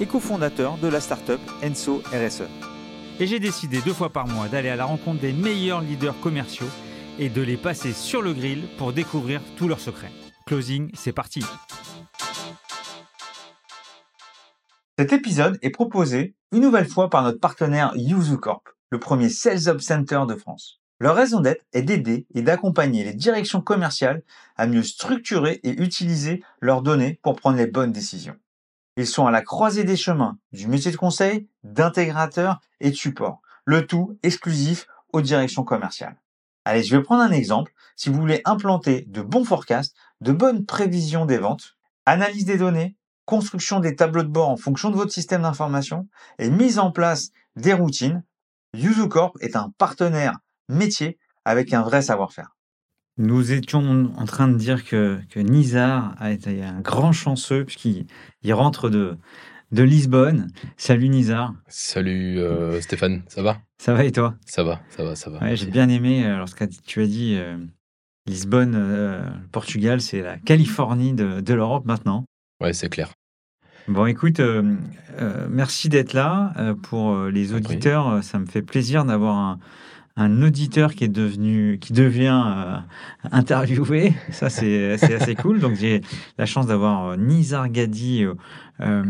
et cofondateur de la startup Enso RSE. Et j'ai décidé deux fois par mois d'aller à la rencontre des meilleurs leaders commerciaux et de les passer sur le grill pour découvrir tous leurs secrets. Closing, c'est parti Cet épisode est proposé une nouvelle fois par notre partenaire YuzuCorp le premier Sales Hub Center de France. Leur raison d'être est d'aider et d'accompagner les directions commerciales à mieux structurer et utiliser leurs données pour prendre les bonnes décisions. Ils sont à la croisée des chemins du métier de conseil, d'intégrateur et de support, le tout exclusif aux directions commerciales. Allez, je vais prendre un exemple. Si vous voulez implanter de bons forecasts, de bonnes prévisions des ventes, analyse des données, construction des tableaux de bord en fonction de votre système d'information et mise en place des routines, YuzuCorp est un partenaire métier avec un vrai savoir-faire. Nous étions en train de dire que, que Nizar a été un grand chanceux puisqu'il il rentre de, de Lisbonne. Salut Nizar. Salut euh, Stéphane, ça va? Ça va et toi? Ça va, ça va, ça va. Ouais, J'ai bien aimé euh, lorsque tu as dit euh, Lisbonne, euh, Portugal, c'est la Californie de, de l'Europe maintenant. Ouais, c'est clair. Bon, écoute, merci d'être là. Pour les auditeurs, ça me fait plaisir d'avoir un, un auditeur qui est devenu, qui devient euh, interviewé. Ça, c'est assez cool. Donc, j'ai la chance d'avoir euh, Nizar Gadi euh,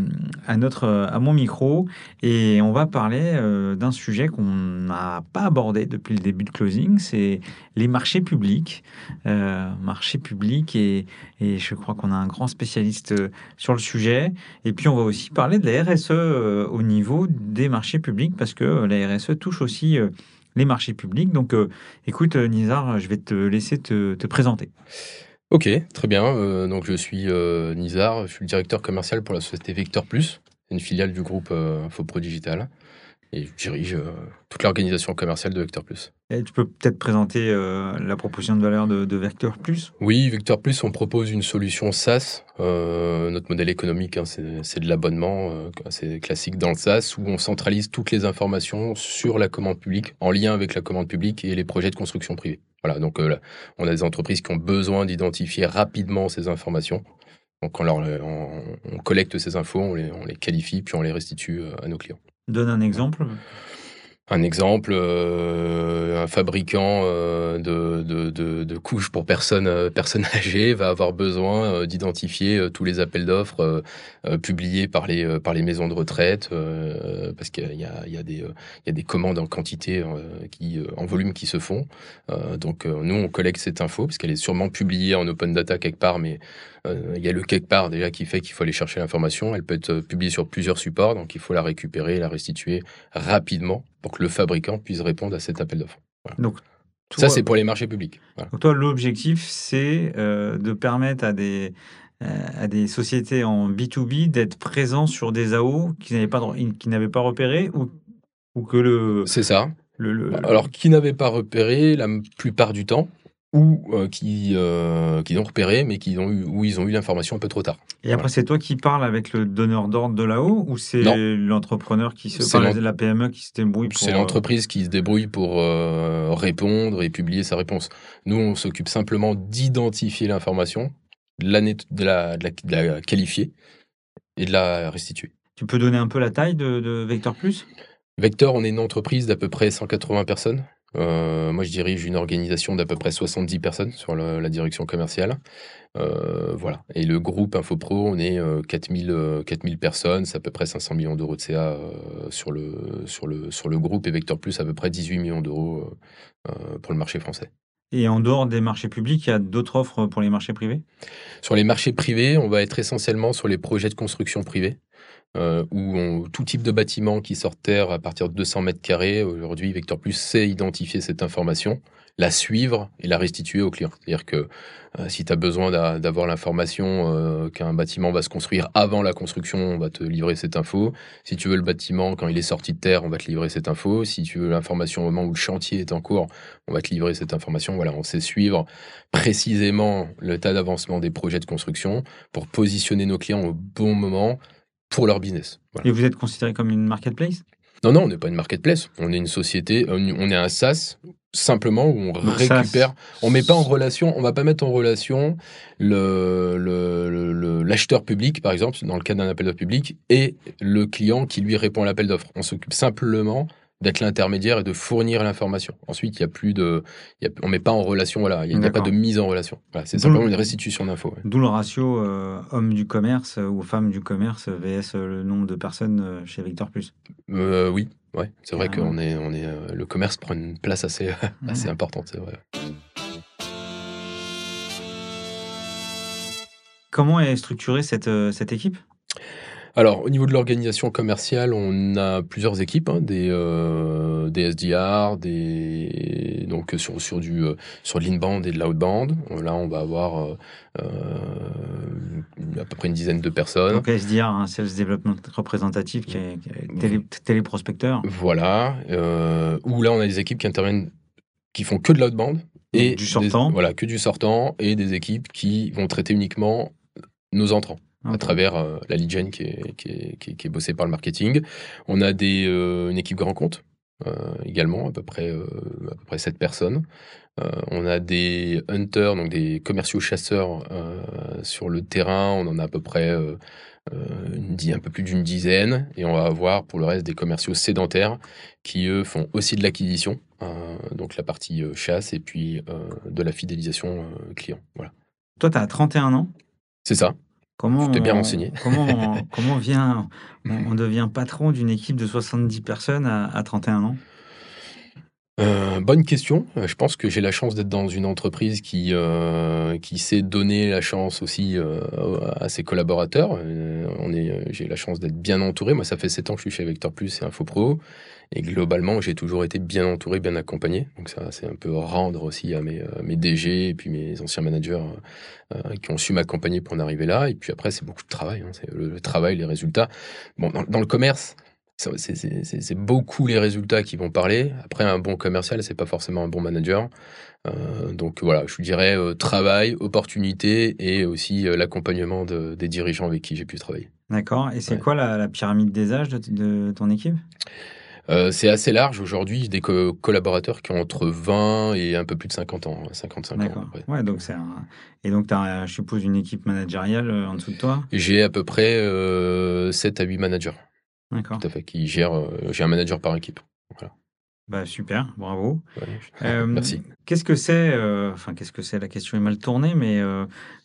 à notre, à mon micro, et on va parler d'un sujet qu'on n'a pas abordé depuis le début de closing. C'est les marchés publics, marchés publics, et, et je crois qu'on a un grand spécialiste sur le sujet. Et puis, on va aussi parler de la RSE au niveau des marchés publics, parce que la RSE touche aussi les marchés publics. Donc, euh, écoute, euh, Nizar, je vais te laisser te, te présenter. Ok, très bien. Euh, donc je suis euh, Nizar, je suis le directeur commercial pour la société Vector Plus, une filiale du groupe euh, Infopro Digital. Et je dirige euh, toute l'organisation commerciale de Vector Plus. Et tu peux peut-être présenter euh, la proposition de valeur de, de Vector Plus? Oui, Vector Plus, on propose une solution SaaS. Euh, notre modèle économique, hein, c'est de l'abonnement, c'est classique dans le SaaS, où on centralise toutes les informations sur la commande publique, en lien avec la commande publique et les projets de construction privée. Voilà, donc là, on a des entreprises qui ont besoin d'identifier rapidement ces informations. Donc on, leur, on, on collecte ces infos, on les, on les qualifie, puis on les restitue à nos clients. Donne un exemple. Un exemple, euh, un fabricant euh, de, de, de, couches pour personnes, euh, âgées va avoir besoin d'identifier tous les appels d'offres publiés par les, maisons de retraite, parce qu'il y a, des, commandes en quantité, qui, en volume qui se font. Donc nous, on collecte cette info, parce qu'elle est sûrement publiée en open data quelque part, mais il y a le quelque part déjà qui fait qu'il faut aller chercher l'information. Elle peut être euh, publiée sur plusieurs supports, donc il faut la récupérer, la restituer rapidement pour que le fabricant puisse répondre à cet appel d'offres. Donc, Ça, c'est pour les marchés publics. Voilà. Donc toi, l'objectif, c'est euh, de permettre à des, euh, à des sociétés en B2B d'être présents sur des AO qui n'avaient pas, qui n'avaient pas repéré ou, ou que le... C'est ça. le, le- Alors, qui n'avaient pas repéré la plupart du temps, ou euh, qui, euh, qui ont repéré, mais qui ont eu, où ils ont eu l'information un peu trop tard. Et après, c'est toi qui parles avec le donneur d'ordre de là-haut ou c'est l'entrepreneur qui se... L'en- la PME qui se débrouille pour... C'est l'entreprise qui se débrouille pour euh, répondre et publier sa réponse. Nous, on s'occupe simplement d'identifier l'information, de la, net- de, la, de, la, de la qualifier et de la restituer. Tu peux donner un peu la taille de, de Vector Plus? Vector, on est une entreprise d'à peu près 180 personnes. Euh, moi, je dirige une organisation d'à peu près 70 personnes sur la, la direction commerciale. Euh, voilà. Et le groupe Infopro, on est euh, 4000, euh, 4000 personnes, c'est à peu près 500 millions d'euros de CA sur, le, sur, le, sur le groupe et Vector Plus, à peu près 18 millions d'euros pour le marché français. Et en dehors des marchés publics, il y a d'autres offres pour les marchés privés? Sur les marchés privés, on va être essentiellement sur les projets de construction privée, euh, où on- tout type de bâtiment qui sort de terre à partir de 200 mètres carrés, aujourd'hui, Vector Plus sait identifier cette information, la suivre et la restituer au client. C'est-à-dire que euh, si tu as besoin d'avoir l'information euh, qu'un bâtiment va se construire avant la construction, on va te livrer cette info. Si tu veux le bâtiment quand il est sorti de terre, on va te livrer cette info. Si tu veux l'information au moment où le chantier est en cours, on va te livrer cette information. Voilà, on sait suivre précisément le tas d'avancement des projets de construction pour positionner nos clients au bon moment pour leur business. Et vous êtes considéré comme une marketplace? Non, non, on n'est pas une marketplace. On est une société, on est un SaaS simplement où on récupère. On met pas en relation, on va pas mettre en relation le, l'acheteur public, par exemple, dans le cas d'un appel d'offres public, et le client qui lui répond à l'appel d'offres. On s'occupe simplement d'être l'intermédiaire et de fournir l'information. Ensuite, il y a plus de, on met pas en relation, voilà, il n'y a, pas de mise en relation. c'est simplement une restitution d'infos. D'où le ratio euh, homme du commerce ou femme du commerce vs le nombre de personnes euh, chez Victor Plus. Euh, oui, ouais, c'est vrai ah, qu'on est, on est, le commerce prend une place assez, assez importante, c'est vrai. Comment est structurée cette, cette équipe? Alors, au niveau de l'organisation commerciale, on a plusieurs équipes, hein, des, euh, des SDR, des donc sur sur du euh, sur de l'inbound et de l'outbound. Là, on va avoir euh, à peu près une dizaine de personnes. Donc SDR, un sales development représentatif qui est, télé, téléprospecteur. Voilà. où là, on a des équipes qui interviennent, qui font que de l'outbound et du sortant. voilà, que du sortant et des équipes qui vont traiter uniquement nos entrants à travers euh, la lead gen qui est, qui, est, qui, est, bossée par le marketing. On a des, euh, une équipe grand compte euh, également, à peu près, à peu près 7 personnes. on a des hunters, donc des commerciaux chasseurs sur le terrain. On en a à peu près une, un peu plus d'une dizaine. Et on va avoir pour le reste des commerciaux sédentaires qui, eux, font aussi de l'acquisition, donc la partie chasse et puis de la fidélisation client. Voilà. Toi, tu as 31 ans? C'est ça. Comment bien renseigné. Comment, comment vient, on, devient patron d'une équipe de 70 personnes à, 31 ans? Euh, bonne question. Euh, je pense que j'ai la chance d'être dans une entreprise qui, euh, qui sait donner la chance aussi à ses collaborateurs. on est, j'ai la chance d'être bien entouré. Moi, ça fait 7 ans que je suis chez Vector Plus et InfoPro. Et globalement, j'ai toujours été bien entouré, bien accompagné. Donc ça, c'est un peu rendre aussi à mes, mes DG et puis mes anciens managers euh, qui ont su m'accompagner pour en arriver là. Et puis après, c'est beaucoup de travail. Hein. C'est le, travail, les résultats. Bon, dans, le commerce, c'est beaucoup les résultats qui vont parler. Après, un bon commercial, c'est pas forcément un bon manager. Euh, donc voilà, je dirais euh, travail, opportunité et aussi l'accompagnement des dirigeants avec qui j'ai pu travailler. D'accord. Et c'est quoi la, pyramide des âges de ton équipe? Euh, c'est assez large aujourd'hui, des collaborateurs qui ont entre 20 et un peu plus de 50 ans, 55 ans. Ouais, donc c'est Et donc, tu as, je suppose, une équipe managériale euh, en dessous de toi? J'ai à peu près 7 euh, à 8 managers. D'accord. Tout à fait, qui gèrent. j'ai un manager par équipe. Voilà. Bah, super, bravo. merci. Qu'est-ce que c'est Enfin, qu'est-ce que c'est? La question est mal tournée, mais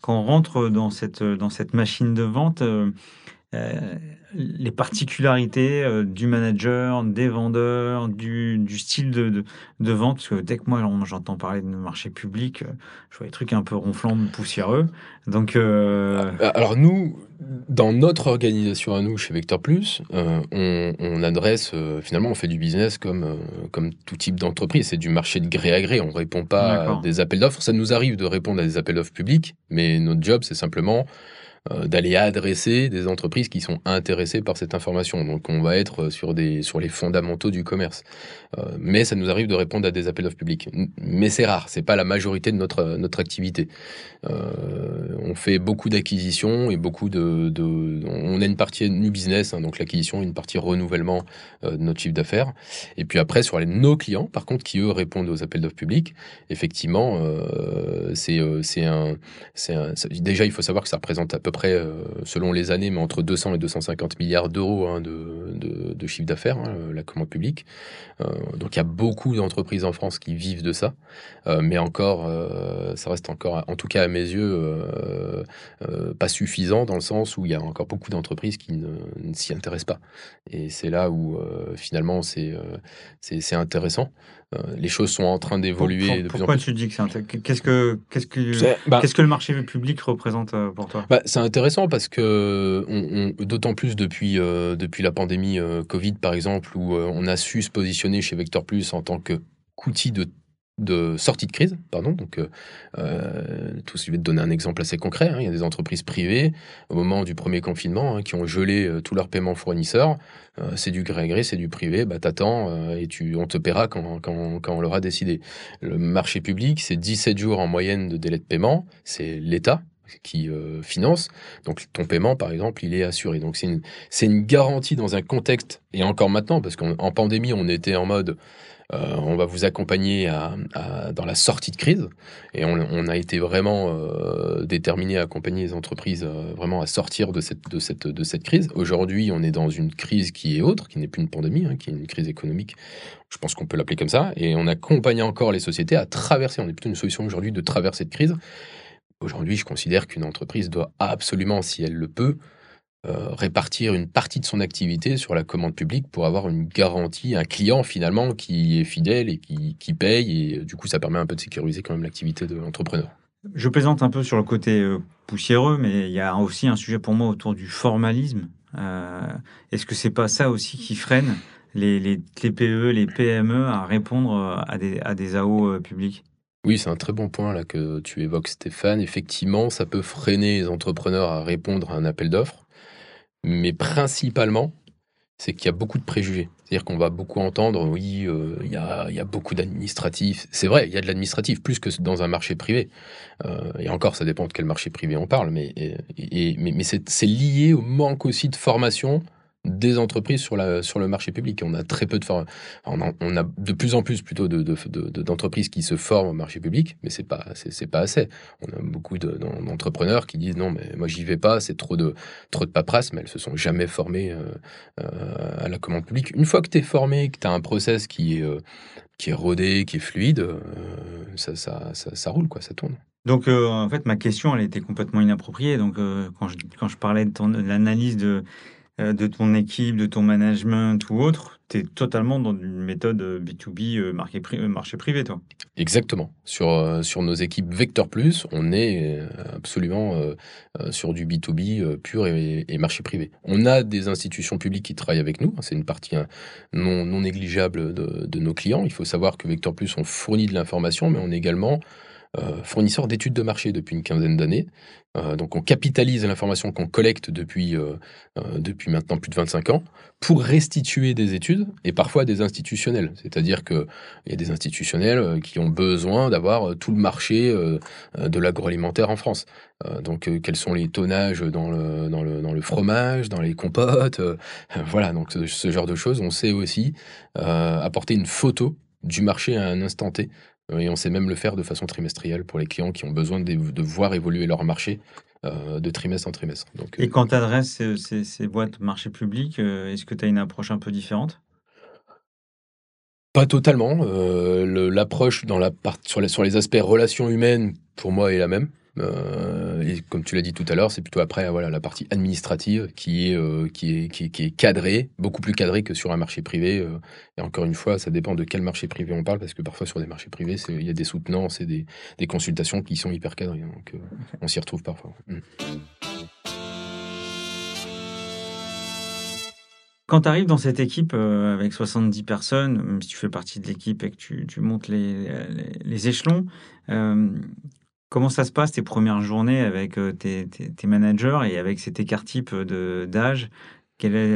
quand on rentre dans cette, dans cette machine de vente, euh, les particularités euh, du manager, des vendeurs, du, style de, de, vente. Parce que dès que moi j'entends parler de marché public, euh, je vois des trucs un peu ronflants, poussiéreux. Donc, Alors nous, dans notre organisation à nous, chez Vector Plus, on, adresse, finalement, on fait du business comme, comme tout type d'entreprise. C'est du marché de gré à gré. On ne répond pas à des appels d'offres. Ça nous arrive de répondre à des appels d'offres publics, mais notre job, c'est simplement euh, d'aller adresser des entreprises qui sont intéressées par cette information. Donc on va être sur, des, sur les fondamentaux du commerce. Euh, mais ça nous arrive de répondre à des appels d'offres publics. Mais c'est rare, c'est pas la majorité de notre, notre activité. Euh, on fait beaucoup d'acquisitions et beaucoup de, de, On a une partie new business, hein, donc l'acquisition, une partie renouvellement de notre chiffre d'affaires. Et puis après, sur nos clients, par contre, qui eux répondent aux appels d'offres publics, effectivement, c'est un, un, Déjà, il faut savoir que ça représente à peu près, euh, selon les années, mais entre 200 et 250 milliards d'euros hein, de, de, chiffre d'affaires, hein, la commande publique. Euh, donc il y a beaucoup d'entreprises en France qui vivent de ça, euh, mais encore, ça reste encore, en tout cas à mes yeux, pas suffisant dans le sens où il y a encore beaucoup d'entreprises qui ne, ne s'y intéressent pas. Et c'est là où finalement c'est c'est intéressant. Euh, les choses sont en train d'évoluer. Pourquoi tu dis que c'est qu'est-ce que qu'est-ce que bah qu'est-ce que le marché public représente euh, pour toi? Bah, C'est intéressant parce que on, d'autant plus depuis euh, depuis la pandémie Covid par exemple où on a su se positionner chez Vector Plus en tant que qu'outil de de sortie de crise, pardon. Donc, euh, euh, tout, je vais te donner un exemple assez concret. hein. Il y a des entreprises privées au moment du premier confinement hein, qui ont gelé euh, tous leurs paiements fournisseurs. Euh, c'est du gré à gré, c'est du privé. Bah t'attends et tu, on te paiera quand, quand, quand on l'aura décidé. Le marché public, c'est 17 jours en moyenne de délai de paiement. C'est l'État qui finance. Donc ton paiement, par exemple, il est assuré. Donc c'est une, une garantie dans un contexte, et encore maintenant, parce qu'en en pandémie, on était en mode, euh, on va vous accompagner dans la sortie de crise, et on, a été vraiment euh, déterminé à accompagner les entreprises euh, vraiment à sortir de cette, cette, cette crise. Aujourd'hui, on est dans une crise qui est autre, qui n'est plus une pandémie, hein, qui est une crise économique. Je pense qu'on peut l'appeler comme ça, et on accompagne encore les sociétés à traverser. On est plutôt une solution aujourd'hui de traverser de crise. Aujourd'hui, je considère qu'une entreprise doit absolument, si elle le peut, euh, répartir une partie de son activité sur la commande publique pour avoir une garantie, un client finalement qui est fidèle et qui, qui paye. Et euh, du coup, ça permet un peu de sécuriser quand même l'activité de l'entrepreneur. Je plaisante un peu sur le côté euh, poussiéreux, mais il y a aussi un sujet pour moi autour du formalisme. Euh, Est-ce que c'est pas ça aussi qui freine les, les TPE, les PME à répondre à des, à des AO publics? Oui, c'est un très bon point là que tu évoques, Stéphane. Effectivement, ça peut freiner les entrepreneurs à répondre à un appel d'offres, mais principalement, c'est qu'il y a beaucoup de préjugés. C'est-à-dire qu'on va beaucoup entendre, oui, euh, il y, a, beaucoup d'administratifs. C'est vrai, il y a de l'administratif, plus que dans un marché privé. Euh, et encore, ça dépend de quel marché privé on parle, mais, c'est lié au manque aussi de formation des entreprises sur, la, sur le marché public. On a très peu de for- on, a, de plus en plus plutôt de, de- de- d'entreprises qui se forment au marché public, mais c'est pas c'est, pas assez. On a beaucoup de- d'en- d'entrepreneurs qui disent non, mais moi j'y vais pas, c'est trop de trop de paperasse, mais elles se sont jamais formées euh, euh, à la commande publique. Une fois que tu es formé, que tu as un process qui est euh, qui est rodé, qui est fluide, ça, ça, ça, roule quoi, ça tourne. Donc, en fait, ma question, elle était complètement inappropriée. Donc, quand, je, quand je parlais de, l'analyse de, de ton équipe, de ton management ou autre, tu es totalement dans une méthode euh, B2B, euh, euh, marché privé, toi. Exactement. Sur, euh, sur nos équipes Vector Plus, on est euh, absolument euh, euh, sur du B2B euh, pur et, marché privé. On a des institutions publiques qui travaillent avec nous. C'est une partie hein, non, négligeable de, nos clients. Il faut savoir que Vector Plus, on fournit de l'information, mais on est également euh, fournisseur d'études de marché depuis une quinzaine d'années. Euh, donc on capitalise l'information qu'on collecte depuis, euh, euh, depuis maintenant plus de 25 ans pour restituer des études et parfois des institutionnels. C'est-à-dire que il y a des institutionnels euh, qui ont besoin d'avoir euh, tout le marché euh, euh, de l'agroalimentaire en France. Euh, donc, euh, quels sont les tonnages dans le, dans le, dans le fromage, dans les compotes euh, Voilà, donc ce, genre de choses. On sait aussi euh, apporter une photo du marché à un instant T. Et on sait même le faire de façon trimestrielle pour les clients qui ont besoin de, de voir évoluer leur marché euh, de trimestre en trimestre. Donc, Et euh, quand tu adresses ces, ces- ces boîtes marché public, euh, est-ce que tu as une approche un peu différente? Pas totalement. Euh, le- L'approche dans la part, sur, les, sur les aspects relations humaines, pour moi, est la même. Euh, et comme tu l'as dit tout à l'heure, c'est plutôt après voilà la partie administrative qui est, euh, qui est qui est qui est cadrée, beaucoup plus cadrée que sur un marché privé. euh. et encore une fois, ça dépend de quel marché privé on parle, parce que parfois sur des marchés privés, il y a des soutenances et des, des consultations qui sont hyper cadrées. Donc on s'y retrouve parfois. Mm. Quand tu arrives dans cette équipe euh, avec 70 personnes, même si tu fais partie de l'équipe et que tu, tu montes les, les, les échelons, euh, comment ça se passe tes premières journées avec euh, tes, tes, tes managers et avec cet écart type de- d'âge?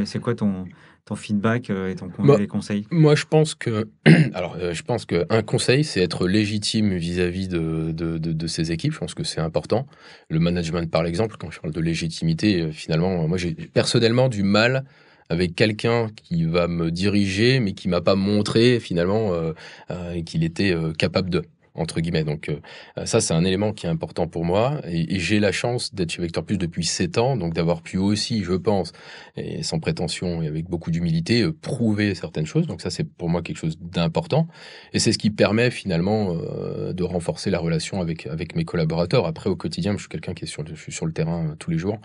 C'est quoi ton, ton feedback euh, et ton Moi- les conseils? Moi, je pense que, alors, euh, je pense qu'un conseil, c'est être légitime vis-à-vis de, de, de, de ses équipes. Je pense que c'est important. Le management, par exemple, quand je parle de légitimité, euh, finalement, euh, moi, j'ai personnellement du mal avec quelqu'un qui va me diriger, mais qui m'a pas montré finalement euh, euh, qu'il était euh, capable de entre guillemets. Donc euh, ça, c'est un élément qui est important pour moi. Et, j'ai la chance d'être chez Vector Plus depuis 7 ans, donc d'avoir pu aussi, je pense, et sans prétention et avec beaucoup d'humilité, euh, prouver certaines choses. Donc ça, c'est pour moi quelque chose d'important. Et c'est ce qui permet finalement euh, de renforcer la relation avec, avec mes collaborateurs. Après, au quotidien, je suis quelqu'un qui est sur le, je suis sur le terrain tous les jours.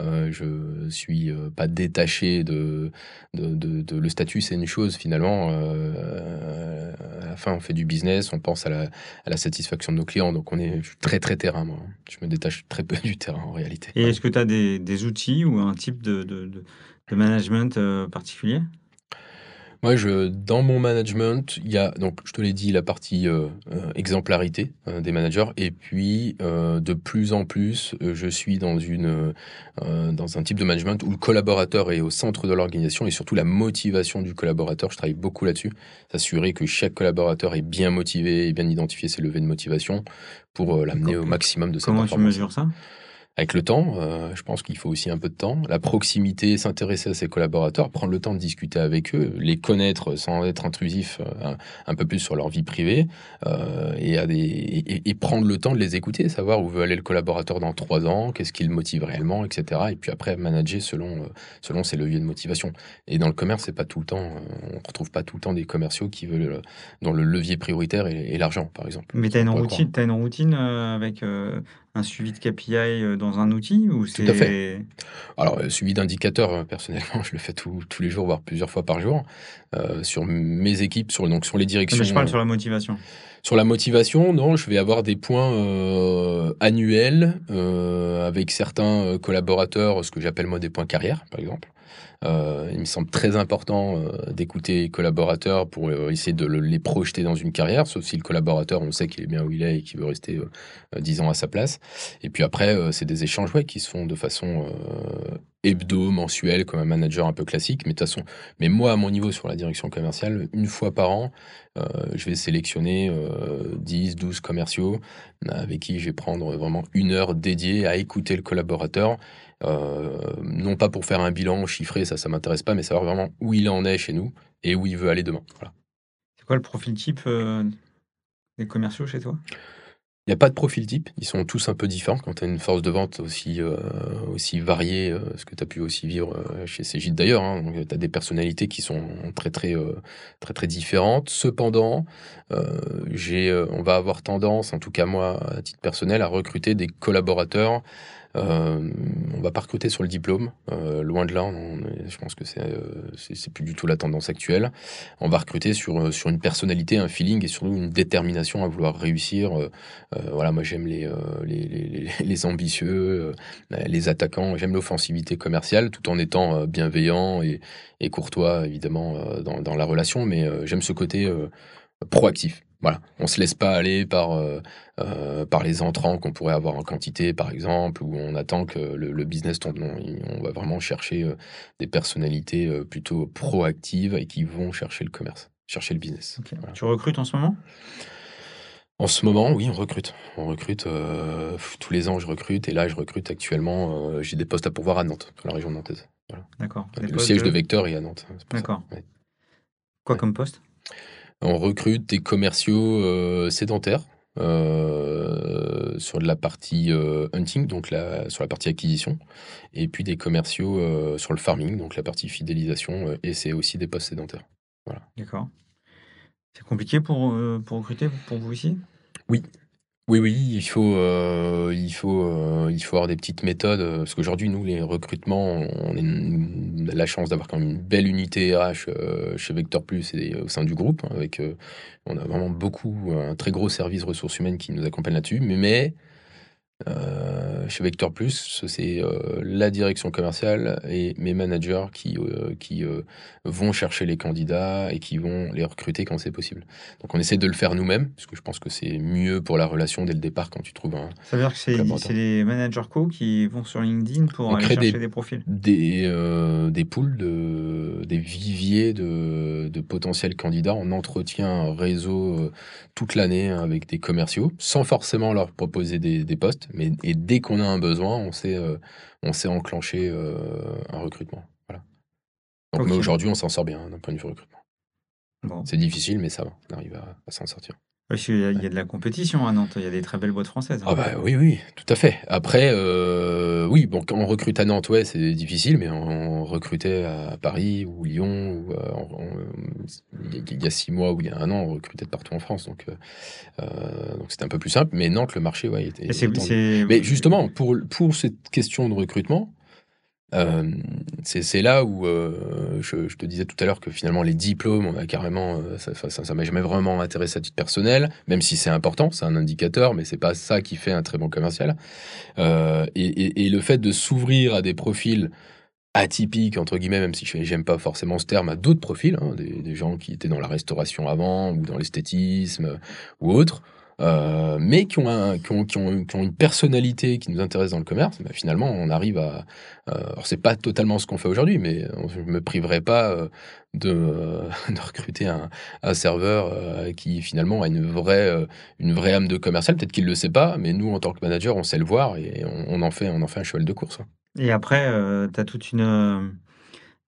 Euh, je suis euh, pas détaché de, le statut, c'est une chose finalement. Euh, à la fin, on fait du business, on pense à la, satisfaction de nos clients. Donc on est très très terrain, moi. Je me détache très peu du terrain en réalité. Et est-ce que tu as des, outils ou un type de management euh, particulier? Moi, je, dans mon management, il y a, donc, je te l'ai dit, la partie euh, euh, exemplarité euh, des managers. Et puis, euh, de plus en plus, euh, je suis dans, une, euh, dans un type de management où le collaborateur est au centre de l'organisation et surtout la motivation du collaborateur. Je travaille beaucoup là-dessus. S'assurer que chaque collaborateur est bien motivé et bien identifier ses levées de motivation pour l'amener au maximum de sa Comment tu performance. mesures ça? Avec le temps, euh, je pense qu'il faut aussi un peu de temps. La proximité, s'intéresser à ses collaborateurs, prendre le temps de discuter avec eux, les connaître sans être intrusif euh, un, peu plus sur leur vie privée euh, et, à des, et, et prendre le temps de les écouter, savoir où veut aller le collaborateur dans trois ans, qu'est-ce qui le motive réellement, etc. Et puis après, manager selon, selon ses leviers de motivation. Et dans le commerce, c'est pas tout le temps, on retrouve pas tout le temps des commerciaux qui veulent, dont le levier prioritaire est, est l'argent, par exemple. Mais tu as t'as une routine avec un suivi de KPI euh, dans un outil ou Tout à c'est Alors, euh, suivi d'indicateurs, euh, personnellement, je le fais tous tous les jours, voire plusieurs fois par jour, euh, sur mes équipes, sur, donc sur les directions. Mais je parle sur la motivation. Sur la motivation, non, je vais avoir des points euh, annuels euh, avec certains collaborateurs, ce que j'appelle moi des points carrière, par exemple. Euh, il me semble très important euh, d'écouter les collaborateurs pour euh, essayer de le- les projeter dans une carrière, sauf si le collaborateur, on sait qu'il est bien où il est et qu'il veut rester euh, euh, 10 ans à sa place. Et puis après, c'est des échanges ouais, qui se font de façon hebdo, mensuelle, comme un manager un peu classique. Mais façon, mais moi, à mon niveau sur la direction commerciale, une fois par an, je vais sélectionner euh, 10, 12 commerciaux avec qui je vais prendre vraiment une heure dédiée à écouter le collaborateur. Euh, non pas pour faire un bilan chiffré, ça, ça m'intéresse pas, mais savoir vraiment où il en est chez nous et où il veut aller demain. Voilà. C'est quoi le profil type euh, des commerciaux chez toi? Il n'y a pas de profil type, ils sont tous un peu différents. Quand tu as une force de vente aussi, euh, aussi variée, euh, ce que tu as pu aussi vivre euh, chez Cégide d'ailleurs, hein, tu as des personnalités qui sont très très, très, très différentes. Cependant, j'ai, on va avoir tendance, en tout cas moi, à titre personnel, à recruter des collaborateurs. Euh, on va pas recruter sur le diplôme, euh, loin de là. je pense que c'est, euh, plus du tout la tendance actuelle. On va recruter sur, euh, sur une personnalité, un feeling et surtout une détermination à vouloir réussir. Euh, euh, voilà, moi j'aime les, les, les, les- ambitieux, les attaquants, j'aime l'offensivité commerciale tout en étant bienveillant et, et courtois évidemment dans, dans la relation, mais j'aime ce côté proactif. Voilà, on se laisse pas aller par, euh, euh, par les entrants qu'on pourrait avoir en quantité, par exemple, où on attend que le, le business tombe. Non, on va vraiment chercher euh, des personnalités plutôt proactives et qui vont chercher le commerce, chercher le business. Voilà. Tu recrutes en ce moment? En ce moment, oui, on recrute. On recrute euh, tous les ans, je recrute. Et là, je recrute actuellement. euh, J'ai des postes à pourvoir à Nantes, dans la région nantaise. D'accord. Le siège de Vecteur est à Nantes. ça. D'accord. Ouais. Quoi Ouais. comme poste? On recrute des commerciaux euh, sédentaires euh, sur de la partie euh, hunting, donc la, sur la partie acquisition, et puis des commerciaux sur le farming, donc la partie fidélisation, et c'est aussi des postes sédentaires. D'accord. C'est compliqué pour, pour recruter pour vous ici Oui, oui, il faut, euh, il faut, euh, il faut avoir des petites méthodes, euh, parce qu'aujourd'hui, nous, les recrutements, on a une- la chance d'avoir quand même une belle unité RH euh, chez Vector Plus et au sein du groupe, hein, avec, euh, on a vraiment beaucoup, un très gros service ressources humaines qui nous accompagne là-dessus, mais euh, chez Vector Plus, c'est euh, la direction commerciale et mes managers qui, euh, qui vont chercher les candidats et qui vont les recruter quand c'est possible. Donc on essaie de le faire nous-mêmes, parce que je pense que c'est mieux pour la relation dès le départ quand tu trouves un, Ça veut dire que c'est les managers co qui vont sur LinkedIn pour On aller chercher des- des, profils. des, des poules, de, des viviers de, de potentiels candidats. On entretient un réseau toute l'année avec des commerciaux, sans forcément leur proposer des, des postes. Mais, et dès qu'on a un besoin, on sait, euh, on sait enclencher euh, un recrutement. Voilà. Donc aujourd'hui, on s'en sort bien hein, d'un point de vue recrutement. Bon. C'est difficile, mais ça va. On arrive à, à s'en sortir. Parce qu'il y, a- il y a de la compétition à Nantes, il y a des très belles boîtes françaises. hein. Ah bah oui, oui, tout à fait. Après, euh, oui, bon, quand on recrute à Nantes, ouais, c'est difficile, mais on, recrutait à Paris ou Lyon, ou euh, il y a- six mois ou il y a un an, on recrutait de partout en France, donc euh, donc c'était un peu plus simple. Mais Nantes, le marché, ouais, était. Mais justement, pour, pour cette question de recrutement, euh, c'est là où euh, je, te disais tout à l'heure que finalement les diplômes, on a carrément, euh, ça, m'a jamais vraiment intéressé à titre personnel, même si c'est important, c'est un indicateur, mais c'est pas ça qui fait un très bon commercial. Et, le fait de s'ouvrir à des profils atypiques, entre guillemets, même si je j'aime pas forcément ce terme, à d'autres profils, hein, des des gens qui étaient dans la restauration avant ou dans l'esthétisme, ou autre, heu, mais qui ont une personnalité qui nous intéresse dans le commerce, bah, finalement, on arrive à, heu, alors c'est pas totalement ce qu'on fait aujourd'hui, mais on je me priverai pas, heu, de, heu, de recruter un serveur, qui finalement a une vraie, une vraie âme de commercial. Peut-être qu'il le sait pas, mais nous, en tant que manager, on sait le voir et on en fait on en fait un cheval de course, hein. Et après, tu as toute une,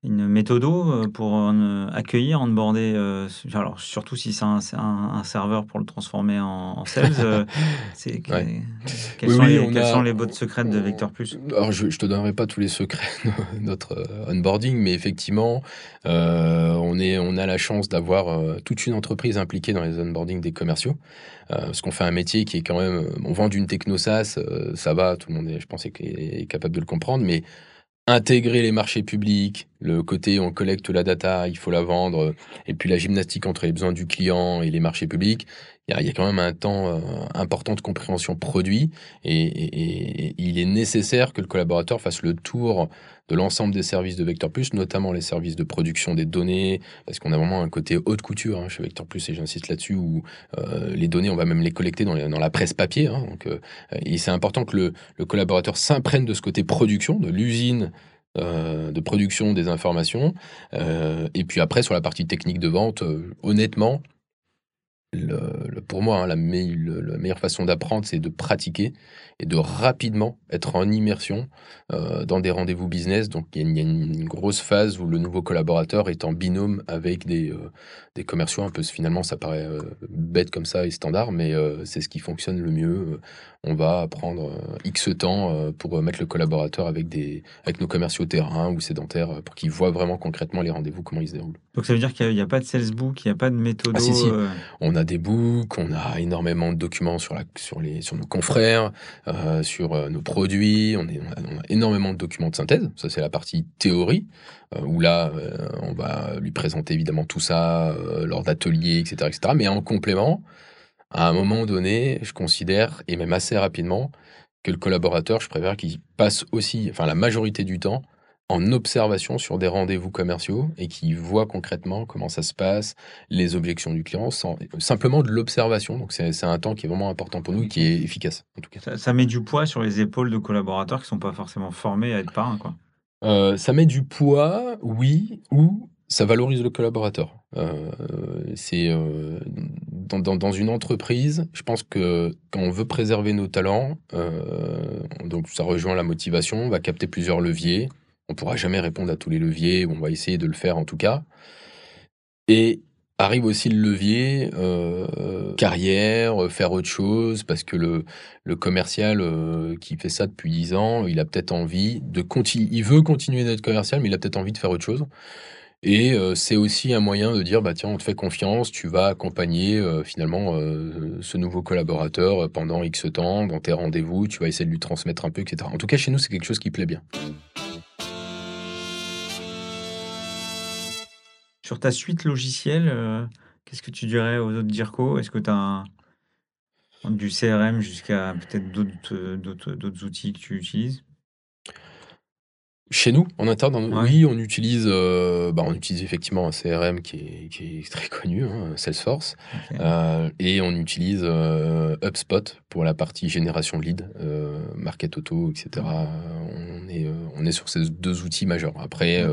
une méthodo, heu, pour en accueillir, onboarder, heu, s alors surtout si c'est un c'est un un serveur pour le transformer en en sales, heu, c'est que Ouais. quelles Oui, sont oui, les on quelles a sont les bottes secrètes de Vector Plus? alors je je te donnerai pas tous les secrets de notre, heu, onboarding, mais effectivement, on est on a la chance d'avoir, toute une entreprise impliquée dans les onboarding des commerciaux, parce qu'on fait un métier qui est quand même, on vend d'une techno SaaS, ça va, tout le monde est, je pense, est est capable de le comprendre, mais Intégrer les marchés publics, le côté on collecte la data, il faut la vendre, et puis la gymnastique entre les besoins du client et les marchés publics. Il y a quand même un temps, heu, important de compréhension produit et il est nécessaire que le collaborateur fasse le tour de l'ensemble des services de Vector Plus, notamment les services de production des données, parce qu'on a vraiment un côté haute couture, hein, chez Vector Plus et j'insiste là-dessus où, heu, les données, on va même les collecter dans la presse papier, hein, donc heu et c'est important que le collaborateur s'imprègne de ce côté production, de l'usine, de production des informations, et puis après sur la partie technique de vente, honnêtement, le le pour moi, hein, la mei le la meilleure façon d'apprendre, c'est de pratiquer et de rapidement être en immersion, heu, dans des rendez-vous business. Donc il y a une il y a une une grosse phase où le nouveau collaborateur est en binôme avec des, des commerciaux un peu finalement ça paraît, heu, bête comme ça et standard, mais c'est ce qui fonctionne le mieux. On va prendre, X temps, pour, mettre le collaborateur avec des avec nos commerciaux terrain ou sédentaires, pour qu'ils voient vraiment concrètement les rendez-vous, comment ils se déroulent. Donc ça veut dire qu'il y a a pas de sales book, il y a pas de Ah si, si. On a des books, on a énormément de documents sur la sur les sur nos confrères, heu, sur, heu, nos produits, on a énormément de documents de synthèse. Ça, c'est la partie théorie, heu, où là, on va lui présenter évidemment tout ça, lors d'ateliers et cetera et cetera. Mais en complément, à un moment donné, je considère et même assez rapidement, que le collaborateur, je préfère qu'il passe aussi, enfin la majorité du temps, en observation sur des rendez-vous commerciaux et qu'il voit concrètement comment ça se passe, les objections du client, sans simplement de l'observation. Donc c'est un temps qui est vraiment important pour nous et qui est efficace, en tout cas. Ça ça met du poids sur les épaules de collaborateurs qui sont pas forcément formés à être parrains, quoi. Heu, ça met du poids, oui, ou ça valorise le collaborateur. C'est, heu, dans dans dans une entreprise, je pense que quand on veut préserver nos talents, donc ça rejoint la motivation, on va capter plusieurs leviers. On pourra jamais répondre à tous les leviers, on va essayer de le faire en tout cas et arrive aussi le levier, heu, carrière, heu, faire autre chose parce que le commercial, heu, qui fait ça depuis 10 ans, il a peut-être envie de conti il veut continuer d'être commercial, mais il a peut-être envie de faire autre chose et c'est aussi un moyen de dire: «Bah, tiens, on te fait confiance, tu vas accompagner, finalement, ce nouveau collaborateur, pendant X temps dans tes rendez-vous, tu vas essayer de lui transmettre un peu et cetera». En tout cas, chez nous, c'est quelque chose qui plaît bien. Sur ta suite logicielle, heu, qu'est-ce que tu dirais aux autres DIRCO? Est-ce que tu as un du CRM jusqu'à peut-être d'autres, heu, d'autres outils que tu utilises? Chez nous, en interne, Ouais. oui, on utilise, heu, bah, on utilise effectivement un CRM qui est qui est très connu, hein, Salesforce, et on utilise, heu, HubSpot pour la partie génération de leads, Market Auto et cetera. On est, on est sur ces 2 outils majeurs. Après,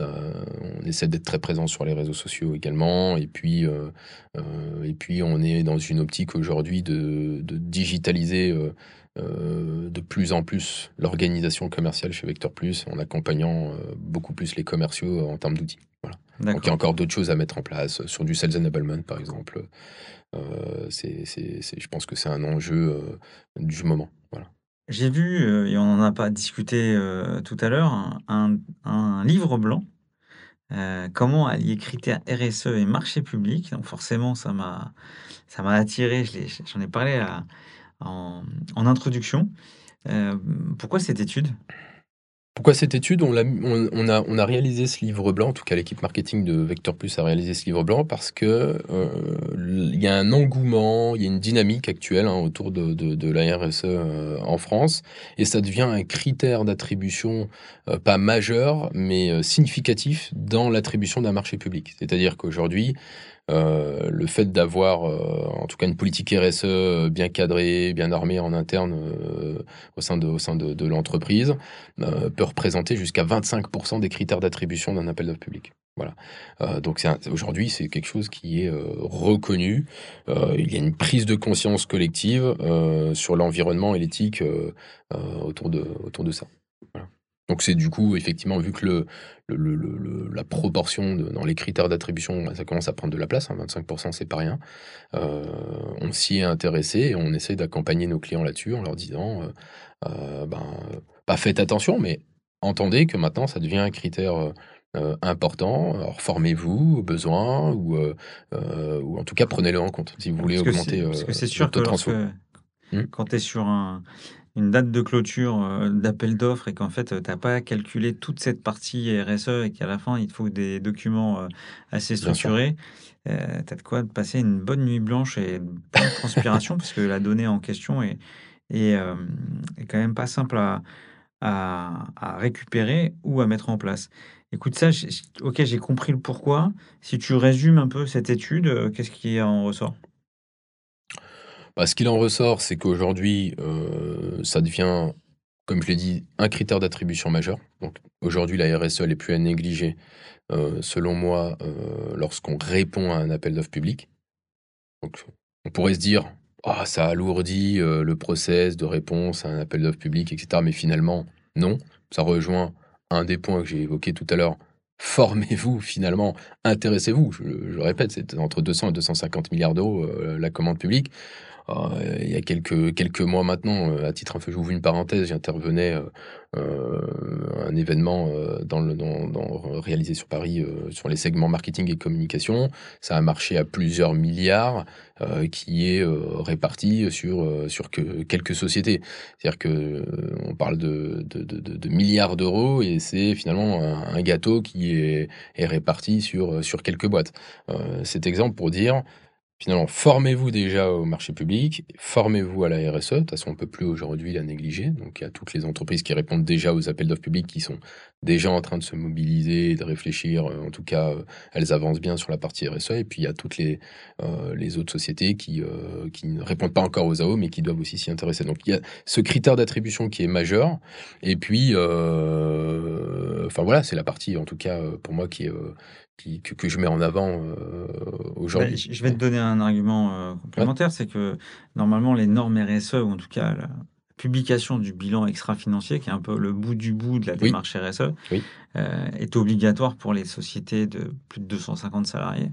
on essaie d'être très présent sur les réseaux sociaux également et puis, heu heu et puis on est dans une optique aujourd'hui de de digitaliser, de plus en plus l'organisation commerciale chez Vector Plus, en accompagnant, beaucoup plus les commerciaux, en termes d'outils. Voilà. Donc il y a encore d'autres choses à mettre en place, sur du sales enablement par exemple, c'est je pense que c'est un enjeu, du moment. Voilà. J'ai vu, heu, et on en a pas discuté, heu, tout à l'heure, un livre blanc, heu, comment allier critères RSE et marché public. Donc forcément, ça m'a attiré, j'en ai parlé en introduction. Pourquoi cette étude? Pourquoi cette étude? On, a, réalisé ce livre blanc, en tout cas l'équipe marketing de Vector Plus a réalisé ce livre blanc parce que euh, il y a un engouement, il y a une dynamique actuelle hein, autour de, la RSE euh, en France et ça devient un critère d'attribution euh, pas majeur mais significatif dans l'attribution d'un marché public. C'est-à-dire qu'aujourd'hui, euh, le fait d'avoir, euh, en tout cas, une politique RSE euh, bien cadrée, bien armée en interne au sein de, l'entreprise peut représenter jusqu'à 25% des critères d'attribution d'un appel d'offres public. Voilà. donc aujourd'hui, c'est quelque chose qui est reconnu. il y a une prise de conscience collective sur l'environnement et l'éthique autour de ça. Donc c'est du coup, effectivement, vu que le, le, le, la proportion de, dans les critères d'attribution, ça commence à prendre de la place, hein, 25% c'est pas rien, euh, on s'y est intéressé et on essaie d'accompagner nos clients là-dessus en leur disant, euh, euh, ben, pas faites attention, mais entendez que maintenant ça devient un critère important, alors formez-vous aux besoins ou, ou en tout cas prenez-le en compte si vous voulez augmenter parce que c'est sûr que hmm? quand tu es sur un une date de clôture euh, d'appel d'offres et qu'en fait, tu n'as pas calculé toute cette partie RSE et qu'à la fin, il te faut des documents euh, assez structurés, euh, tu as de quoi passer une bonne nuit blanche et une bonne transpiration parce que la donnée en question est, est, est quand même pas simple à, à, à, récupérer ou à mettre en place. Écoute, ça, ok, j'ai compris le pourquoi. Si tu résumes un peu cette étude, qu'est-ce qui en ressort? Bah, ce qu'il en ressort, c'est qu'aujourd'hui, euh, ça devient, comme je l'ai dit, un critère d'attribution majeur. Aujourd'hui, la RSE n'est plus à négliger, euh, selon moi, euh, lorsqu'on répond à un appel d'offres public. On pourrait se dire, ah, ça alourdit le process de réponse à un appel d'offres public, etc. Mais finalement, non. Ça rejoint un des points que j'ai évoqué tout à l'heure. Formez-vous finalement, intéressez-vous. Je, répète, c'est entre 200 et 250 milliards d'euros la commande publique. Euh, il y a quelques, quelques mois maintenant, euh, à titre un peu, j'ouvre une parenthèse, j'intervenais euh, un événement dans le, dans, dans, réalisé sur Paris sur les segments marketing et communication. Ça a marché à plusieurs milliards qui est réparti sur, sur que quelques sociétés. C'est-à-dire que on parle de, de, de, milliards d'euros et c'est finalement un, un, gâteau qui est, est réparti sur, sur quelques boîtes. cet exemple pour dire Finalement, formez-vous déjà au marché public, formez-vous à la RSE. De toute façon, on ne peut plus aujourd'hui la négliger. Donc, il y a toutes les entreprises qui répondent déjà aux appels d'offres publics qui sont déjà en train de se mobiliser, de réfléchir. Euh, en tout cas, euh, elles avancent bien sur la partie RSE. Et puis, il y a toutes les, euh, les autres sociétés qui, euh, qui ne répondent pas encore aux AO, mais qui doivent aussi s'y intéresser. Donc, il y a ce critère d'attribution qui est majeur. Et puis, euh, enfin voilà, c'est la partie, en tout cas, pour moi, qui est, que, que, je mets en avant euh, aujourd'hui. Je vais te donner un argument euh, complémentaire, c'est que normalement les normes RSE, ou en tout cas la publication du bilan extra-financier, qui est un peu le bout du bout de la démarche RSE, euh, est obligatoire pour les sociétés de plus de 250 salariés.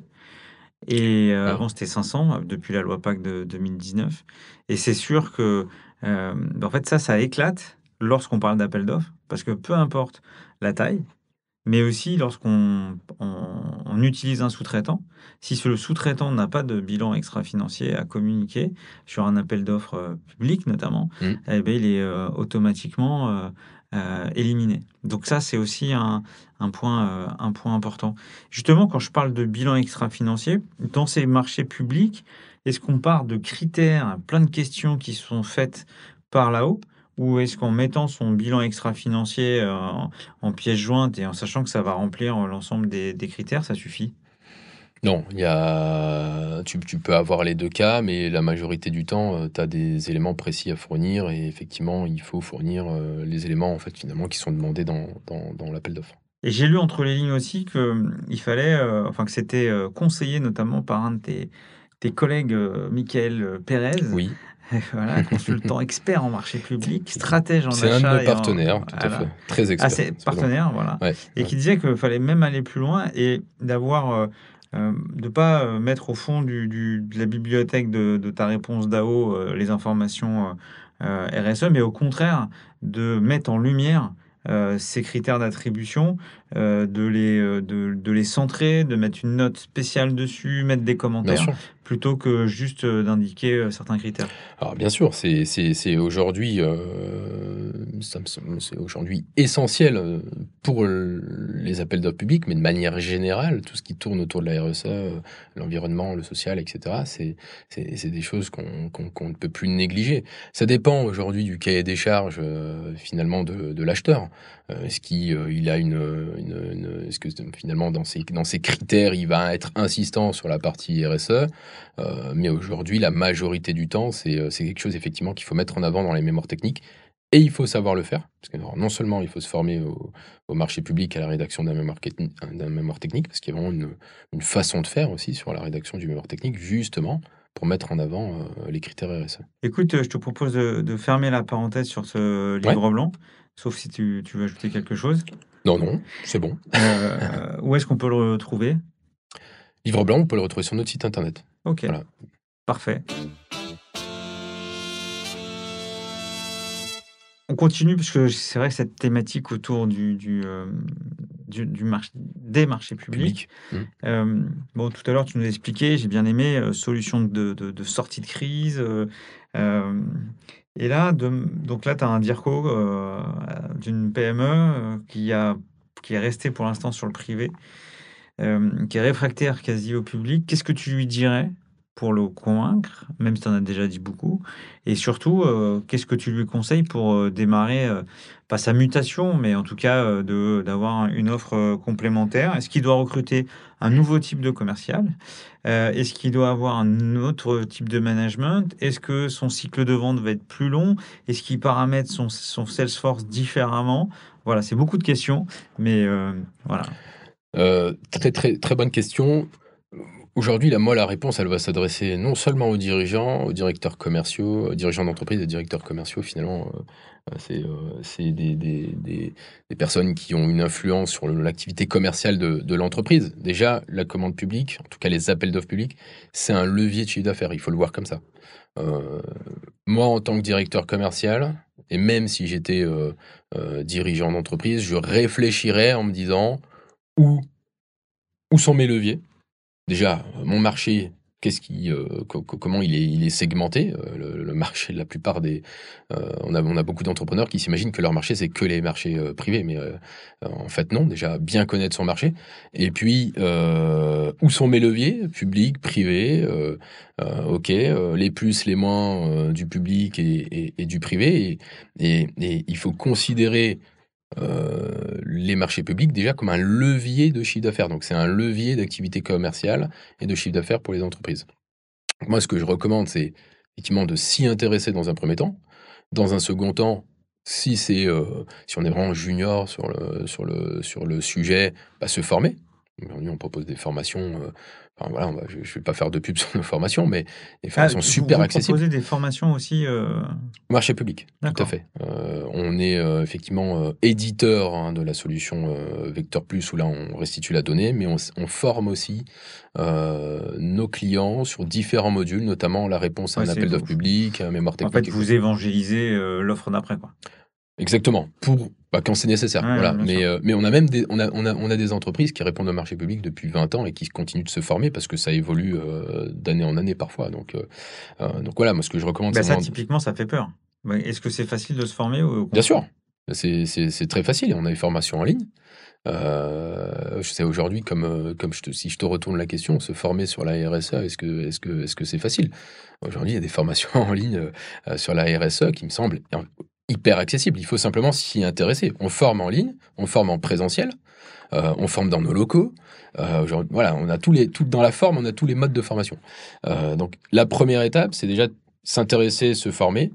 Et euh, avant, c'était 500 depuis la loi PAC de 2019. Et c'est sûr que, en fait, ça, ça éclate lorsqu'on parle d'appel d'offres, parce que peu importe la taille, mais aussi lorsqu'on on, utilise un sous-traitant, si le sous-traitant n'a pas de bilan extra-financier à communiquer sur un appel d'offres euh, public notamment, mmh. eh bien, il est euh, automatiquement euh, euh, éliminé. Donc ça, c'est aussi un, un point, un point important. Justement, quand je parle de bilan extra-financier, dans ces marchés publics, est-ce qu'on part de critères, plein de questions qui sont faites par là-haut? Ou est-ce qu'en mettant son bilan extra-financier euh, en, pièce jointe et en sachant que ça va remplir euh, l'ensemble des, critères, ça suffit? Non, y a... tu, peux avoir les deux cas, mais la majorité du temps, euh, tu as des éléments précis à fournir et effectivement, il faut fournir les éléments en fait, finalement, qui sont demandés dans, dans, l'appel d'offres. Et j'ai lu entre les lignes aussi qu'il fallait, enfin que c'était conseillé notamment par un de tes, tes collègues, Michael Pérez, oui. voilà, consultant expert en marché public, stratège en achat. C'est un de nos partenaires, tout à fait. Très expert. Ah, c'est partenaire, voilà. Et qui disait qu'il fallait même aller plus loin et d'avoir. Euh, euh de pas euh, mettre au fond du, du, de la bibliothèque de, de ta réponse DAO euh, les informations RSE, mais au contraire de mettre en lumière euh, ces critères d'attribution, euh, de, les, euh, de, de, les centrer, de mettre une note spéciale dessus, mettre des commentaires, plutôt que juste d'indiquer certains critères. Alors bien sûr, c'est aujourd'hui, c'est aujourd'hui essentiel euh, pour le- les appels d'offres publics, mais de manière générale, tout ce qui tourne autour de la RSE, euh, l'environnement, le social, etc., c'est des choses qu'on qu'on ne peut plus négliger. Ça dépend aujourd'hui du cahier des charges, euh, finalement, de, de l'acheteur. Euh, Est-ce qu'il euh, il a une- est-ce que finalement dans ses critères, il va être insistant sur la partie RSE Euh, Mais aujourd'hui, la majorité du temps, c'est euh, c'est quelque chose effectivement qu'il faut mettre en avant dans les mémoires techniques. Et il faut savoir le faire, parce que alors, non seulement il faut se former au, au marché public, à la rédaction d'un mémoire, technique, parce qu'il y a vraiment une, une façon de faire aussi sur la rédaction du mémoire technique, justement pour mettre en avant euh, les critères RSE. Écoute, je te propose de, de fermer la parenthèse sur ce livre blanc, sauf si tu, tu veux ajouter quelque chose. Non, non, c'est bon. Euh, où est-ce qu'on peut le retrouver? Livre blanc, on peut le retrouver sur notre site internet. Ok, Voilà. parfait. On continue parce que c'est vrai que cette thématique autour du, du, euh, du, du marché, des marchés publics. Public. Euh, bon, tout à l'heure, tu nous as expliqué, j'ai bien aimé, euh, solution de, de, de sortie de crise. Et là, donc là, tu as un DIRCO euh, d'une PME euh, qui est resté pour l'instant sur le privé, euh, qui est réfractaire quasi au public. Qu'est-ce que tu lui dirais pour le convaincre, même si tu en as déjà dit beaucoup. Et surtout, euh, qu'est-ce que tu lui conseilles pour euh, démarrer, euh, pas sa mutation, mais en tout cas de- d'avoir une offre complémentaire? Est-ce qu'il doit recruter un nouveau type de commercial? Est-ce qu'il doit avoir un autre type de management? Est-ce que son cycle de vente va être plus long? Est-ce qu'il paramètre son, son Salesforce différemment? Voilà, c'est beaucoup de questions, mais voilà. Très, très, très bonne question. Aujourd'hui, la réponse, elle va s'adresser non seulement aux dirigeants, aux directeurs commerciaux, aux dirigeants d'entreprise et directeurs commerciaux, finalement. euh, euh, c'est euh, des, personnes qui ont une influence sur l'activité commerciale de, l'entreprise. Déjà, la commande publique, en tout cas les appels d'offres publics, c'est un levier de chiffre d'affaires. Il faut le voir comme ça. Moi, en tant que directeur commercial, et même si j'étais dirigeant d'entreprise, je réfléchirais en me disant où sont mes leviers Déjà, mon marché, qu'est-ce qui, euh, co- co- comment il est, segmenté euh, le, marché, la plupart des, euh, on a, on a beaucoup d'entrepreneurs qui s'imaginent que leur marché c'est que les marchés euh, privés, mais en fait non. Déjà, bien connaître son marché. Et puis, où sont mes leviers, public, privé Ok, les plus, les moins du public et, du privé. Et il faut considérer euh, les marchés publics déjà comme un levier de chiffre d'affaires. Donc c'est un levier d'activité commerciale et de chiffre d'affaires pour les entreprises. Moi, ce que je recommande, c'est effectivement de s'y intéresser dans un premier temps. Dans un second temps, si c'est euh, si on est vraiment junior sur le sur le sur le sujet, bah, se former. Aujourd'hui, on propose des formations. euh, enfin, voilà, va- je ne vais pas faire de pub sur nos formations, mais des formations Ah, vous- super vous accessibles. proposez des formations aussi euh, Marché public, tout à fait. Euh, on est euh, effectivement éditeur hein, de la solution Vector Plus, où là on restitue la donnée, mais on, forme aussi nos clients sur différents modules, notamment la réponse à Ouais, un appel d'offres public, un mémoire En technique. fait, vous évangélisez l'offre d'après, quoi. Exactement, pour bah, quand c'est nécessaire. Ouais, voilà. bien Mais, euh, on a même des, on a, on, a, on a des entreprises qui répondent au marché public depuis 20 ans et qui continuent de se former parce que ça évolue euh, d'année en année parfois. Donc, euh, euh, donc voilà, moi ce que je recommande, Bah, c'est ça, typiquement, ça fait peur. Est-ce que c'est facile de se former ou- Bien sûr, c'est c'est- c'est très facile. On a des formations en ligne. Euh, je sais aujourd'hui, comme, comme je te, si je te retourne la question, se former sur la RSE, est-ce que est-ce que est-ce que c'est facile? Aujourd'hui, il y a des formations en ligne sur la RSE qui me semblent hyper accessibles. Il faut simplement s'y intéresser. On forme en ligne, on forme en présentiel, euh, on forme dans nos locaux. Euh, voilà, on a tous les, dans la forme, on a tous les modes de formation. Euh, donc, la première étape, c'est déjà s'intéresser, se former,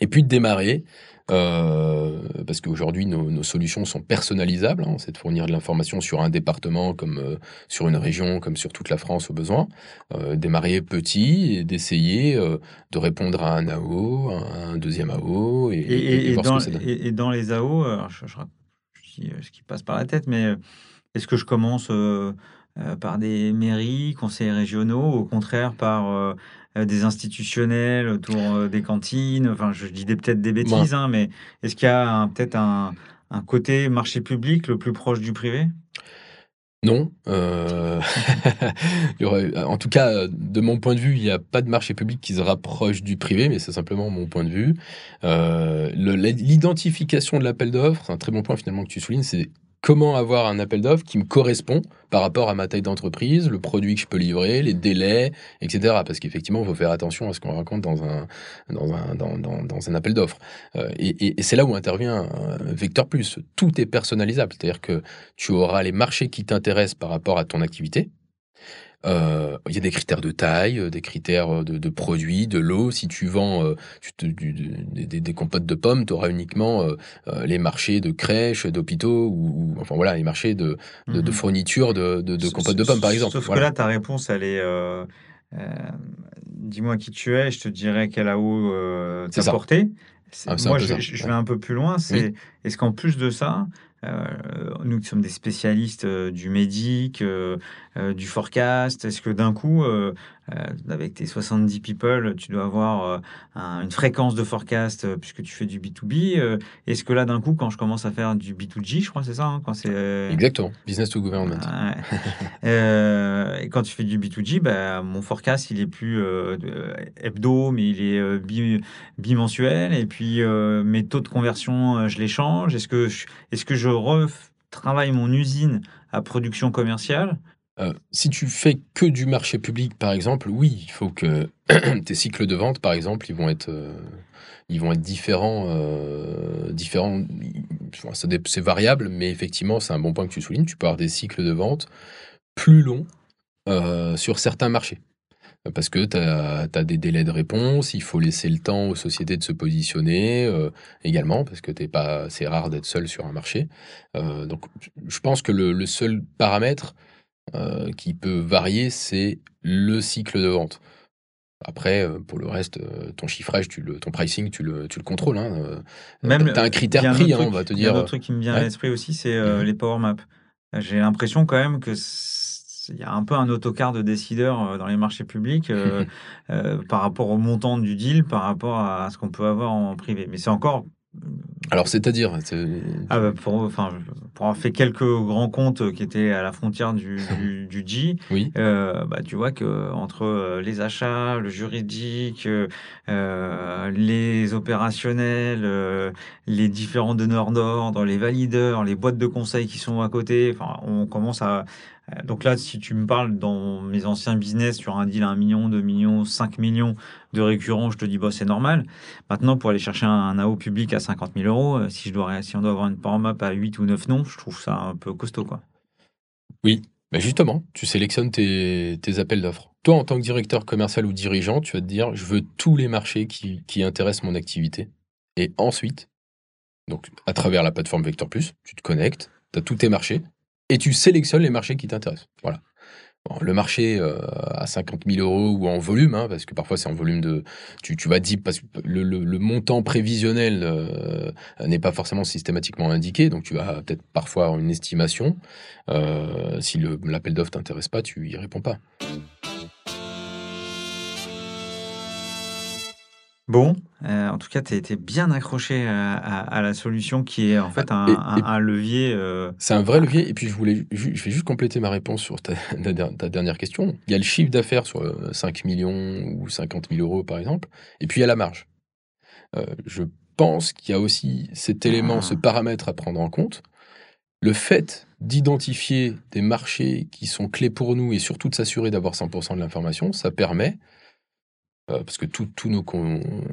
et puis de démarrer. Euh, parce qu'aujourd'hui, nos, nos solutions sont personnalisables. hein, c'est de fournir de l'information sur un département, comme euh, sur une région, comme sur toute la France au besoin. Euh, démarrer petit et d'essayer euh, de répondre à un AO, à un deuxième AO, et, Et, et- et- et et voir dans, ce que ça donne. et- dans les AO, je, je, je dis euh, ce qui passe par la tête, mais est-ce que je commence par des mairies, conseils régionaux, ou au contraire par des institutionnels autour euh, des cantines Enfin, je dis des- peut-être des bêtises, hein, mais est-ce qu'il y a peut-être un, un côté marché public le plus proche du privé? Non. euh, il y aurait- en tout cas, de mon point de vue, il n'y a pas de marché public qui se rapproche du privé, mais c'est simplement mon point de vue. Euh, L'identification de l'appel d'offres, c'est un très bon point finalement que tu soulignes, c'est comment avoir un appel d'offres qui me correspond par rapport à ma taille d'entreprise, le produit que je peux livrer, les délais, etc. Parce qu'effectivement, il faut faire attention à ce qu'on raconte dans un, dans un, dans, dans- dans un appel d'offres. Euh, et et- et c'est là où intervient euh, Vector Plus. Tout est personnalisable, c'est-à-dire que tu auras les marchés qui t'intéressent par rapport à ton activité. Euh, Il y a des critères de taille, euh, des critères de, de produits, de l'eau. Si tu vends euh, tu te- du- du- des, des- des compotes de pommes, tu auras uniquement euh, euh, les marchés de crèches, d'hôpitaux, ou, ou- enfin voilà, les marchés de, de, de Mhm. fournitures de, de, de compotes de pommes, par exemple. Sauf Voilà. que là, ta réponse, elle est. euh, euh, Dis-moi qui tu es, je te dirai quelle AO euh, t'as porté. Ah, Moi, je, vais un peu plus loin. C'est est-ce qu'en plus de ça, euh, nous qui sommes des spécialistes euh, du médic, euh, du forecast, est-ce que d'un coup, avec tes 70 people, tu dois avoir euh, un- une fréquence de forecast euh, puisque tu fais du B2B euh, Est-ce que là, d'un coup, quand je commence à faire du B2G, je crois, c'est ça, hein, quand c'est euh, Exactement. Business to government. Ouais. Euh, et quand tu fais du B2G, bah, mon forecast, il est plus euh, hebdo, mais il est euh, bi- bimensuel. Et puis, euh, mes taux de conversion, euh, je les change. Est-ce que je, est-ce que je retravaille mon usine à production commerciale Euh, si tu fais que du marché public, par exemple, oui, il faut que tes cycles de vente, par exemple, ils vont être, euh, ils vont être différents. euh, différents. C'est variable, mais effectivement, c'est un bon point que tu soulignes. Tu peux avoir des cycles de vente plus longs sur certains marchés. Parce que tu as, des délais de réponse, il faut laisser le temps aux sociétés de se positionner également, parce que c'est rare d'être seul sur un marché. Donc, je pense que le seul paramètre euh, qui peut varier, c'est le cycle de vente. Après, euh, pour le reste, euh, ton chiffrage, tu le, ton pricing, tu le, tu le contrôles. Hein. Même t'as- un critère un prix, hein, on va te il y a un dire. autre truc qui me vient à l'esprit aussi, c'est euh, Mhm. les power maps. J'ai l'impression quand même que il y a un peu un autocar de décideurs dans les marchés publics euh, euh, par rapport au montant du deal, par rapport à ce qu'on peut avoir en privé. Mais c'est encore Alors, c'est-à-dire, c'est- Ah bah pour, enfin, pour avoir fait quelques grands comptes qui étaient à la frontière du, du, du G, oui, euh, bah, tu vois que entre euh, les achats, le juridique, euh, euh, les opérationnels, euh, les différents donneurs d'ordre, les valideurs, les boîtes de conseil qui sont à côté, enfin, on commence à... euh, Donc là, si tu me parles dans mes anciens business sur un deal à 1 million, 2 millions, 5 millions de récurrents, je te dis, bah, c'est normal. Maintenant, pour aller chercher un, AO public à 50 000 euros, euh, si, je dois, on doit avoir une power map à 8 ou 9 noms, je trouve ça un peu costaud. Quoi. Mais justement, tu sélectionnes tes, tes appels d'offres. Toi, en tant que directeur commercial ou dirigeant, tu vas te dire, je veux tous les marchés qui, qui intéressent mon activité. Et ensuite, donc à travers la plateforme Vector Plus, tu te connectes, tu as tous tes marchés, et tu sélectionnes les marchés qui t'intéressent. Voilà. Le marché euh, à 50 000 euros ou en volume, hein, parce que parfois c'est en volume de. Tu, tu vas dire, parce que le, montant prévisionnel euh, n'est pas forcément systématiquement indiqué, donc tu vas peut-être parfois une estimation. Euh, si l'appel d'offres t'intéresse pas, tu y réponds pas. Bon, euh, en tout cas, tu été bien accroché à, à- à la solution qui est en fait un, Et- un- et- un levier. euh, C'est un vrai levier. Et puis, je, voulais, je vais juste compléter ma réponse sur ta, dernière question. Il y a le chiffre d'affaires sur euh, 5 millions ou 50 000 euros, par exemple. Et puis, il y a la marge. Euh, je pense qu'il y a aussi cet élément, Ah. ce paramètre à prendre en compte. Le fait d'identifier des marchés qui sont clés pour nous et surtout de s'assurer d'avoir 100% de l'information, ça permet, euh, parce que tous nos...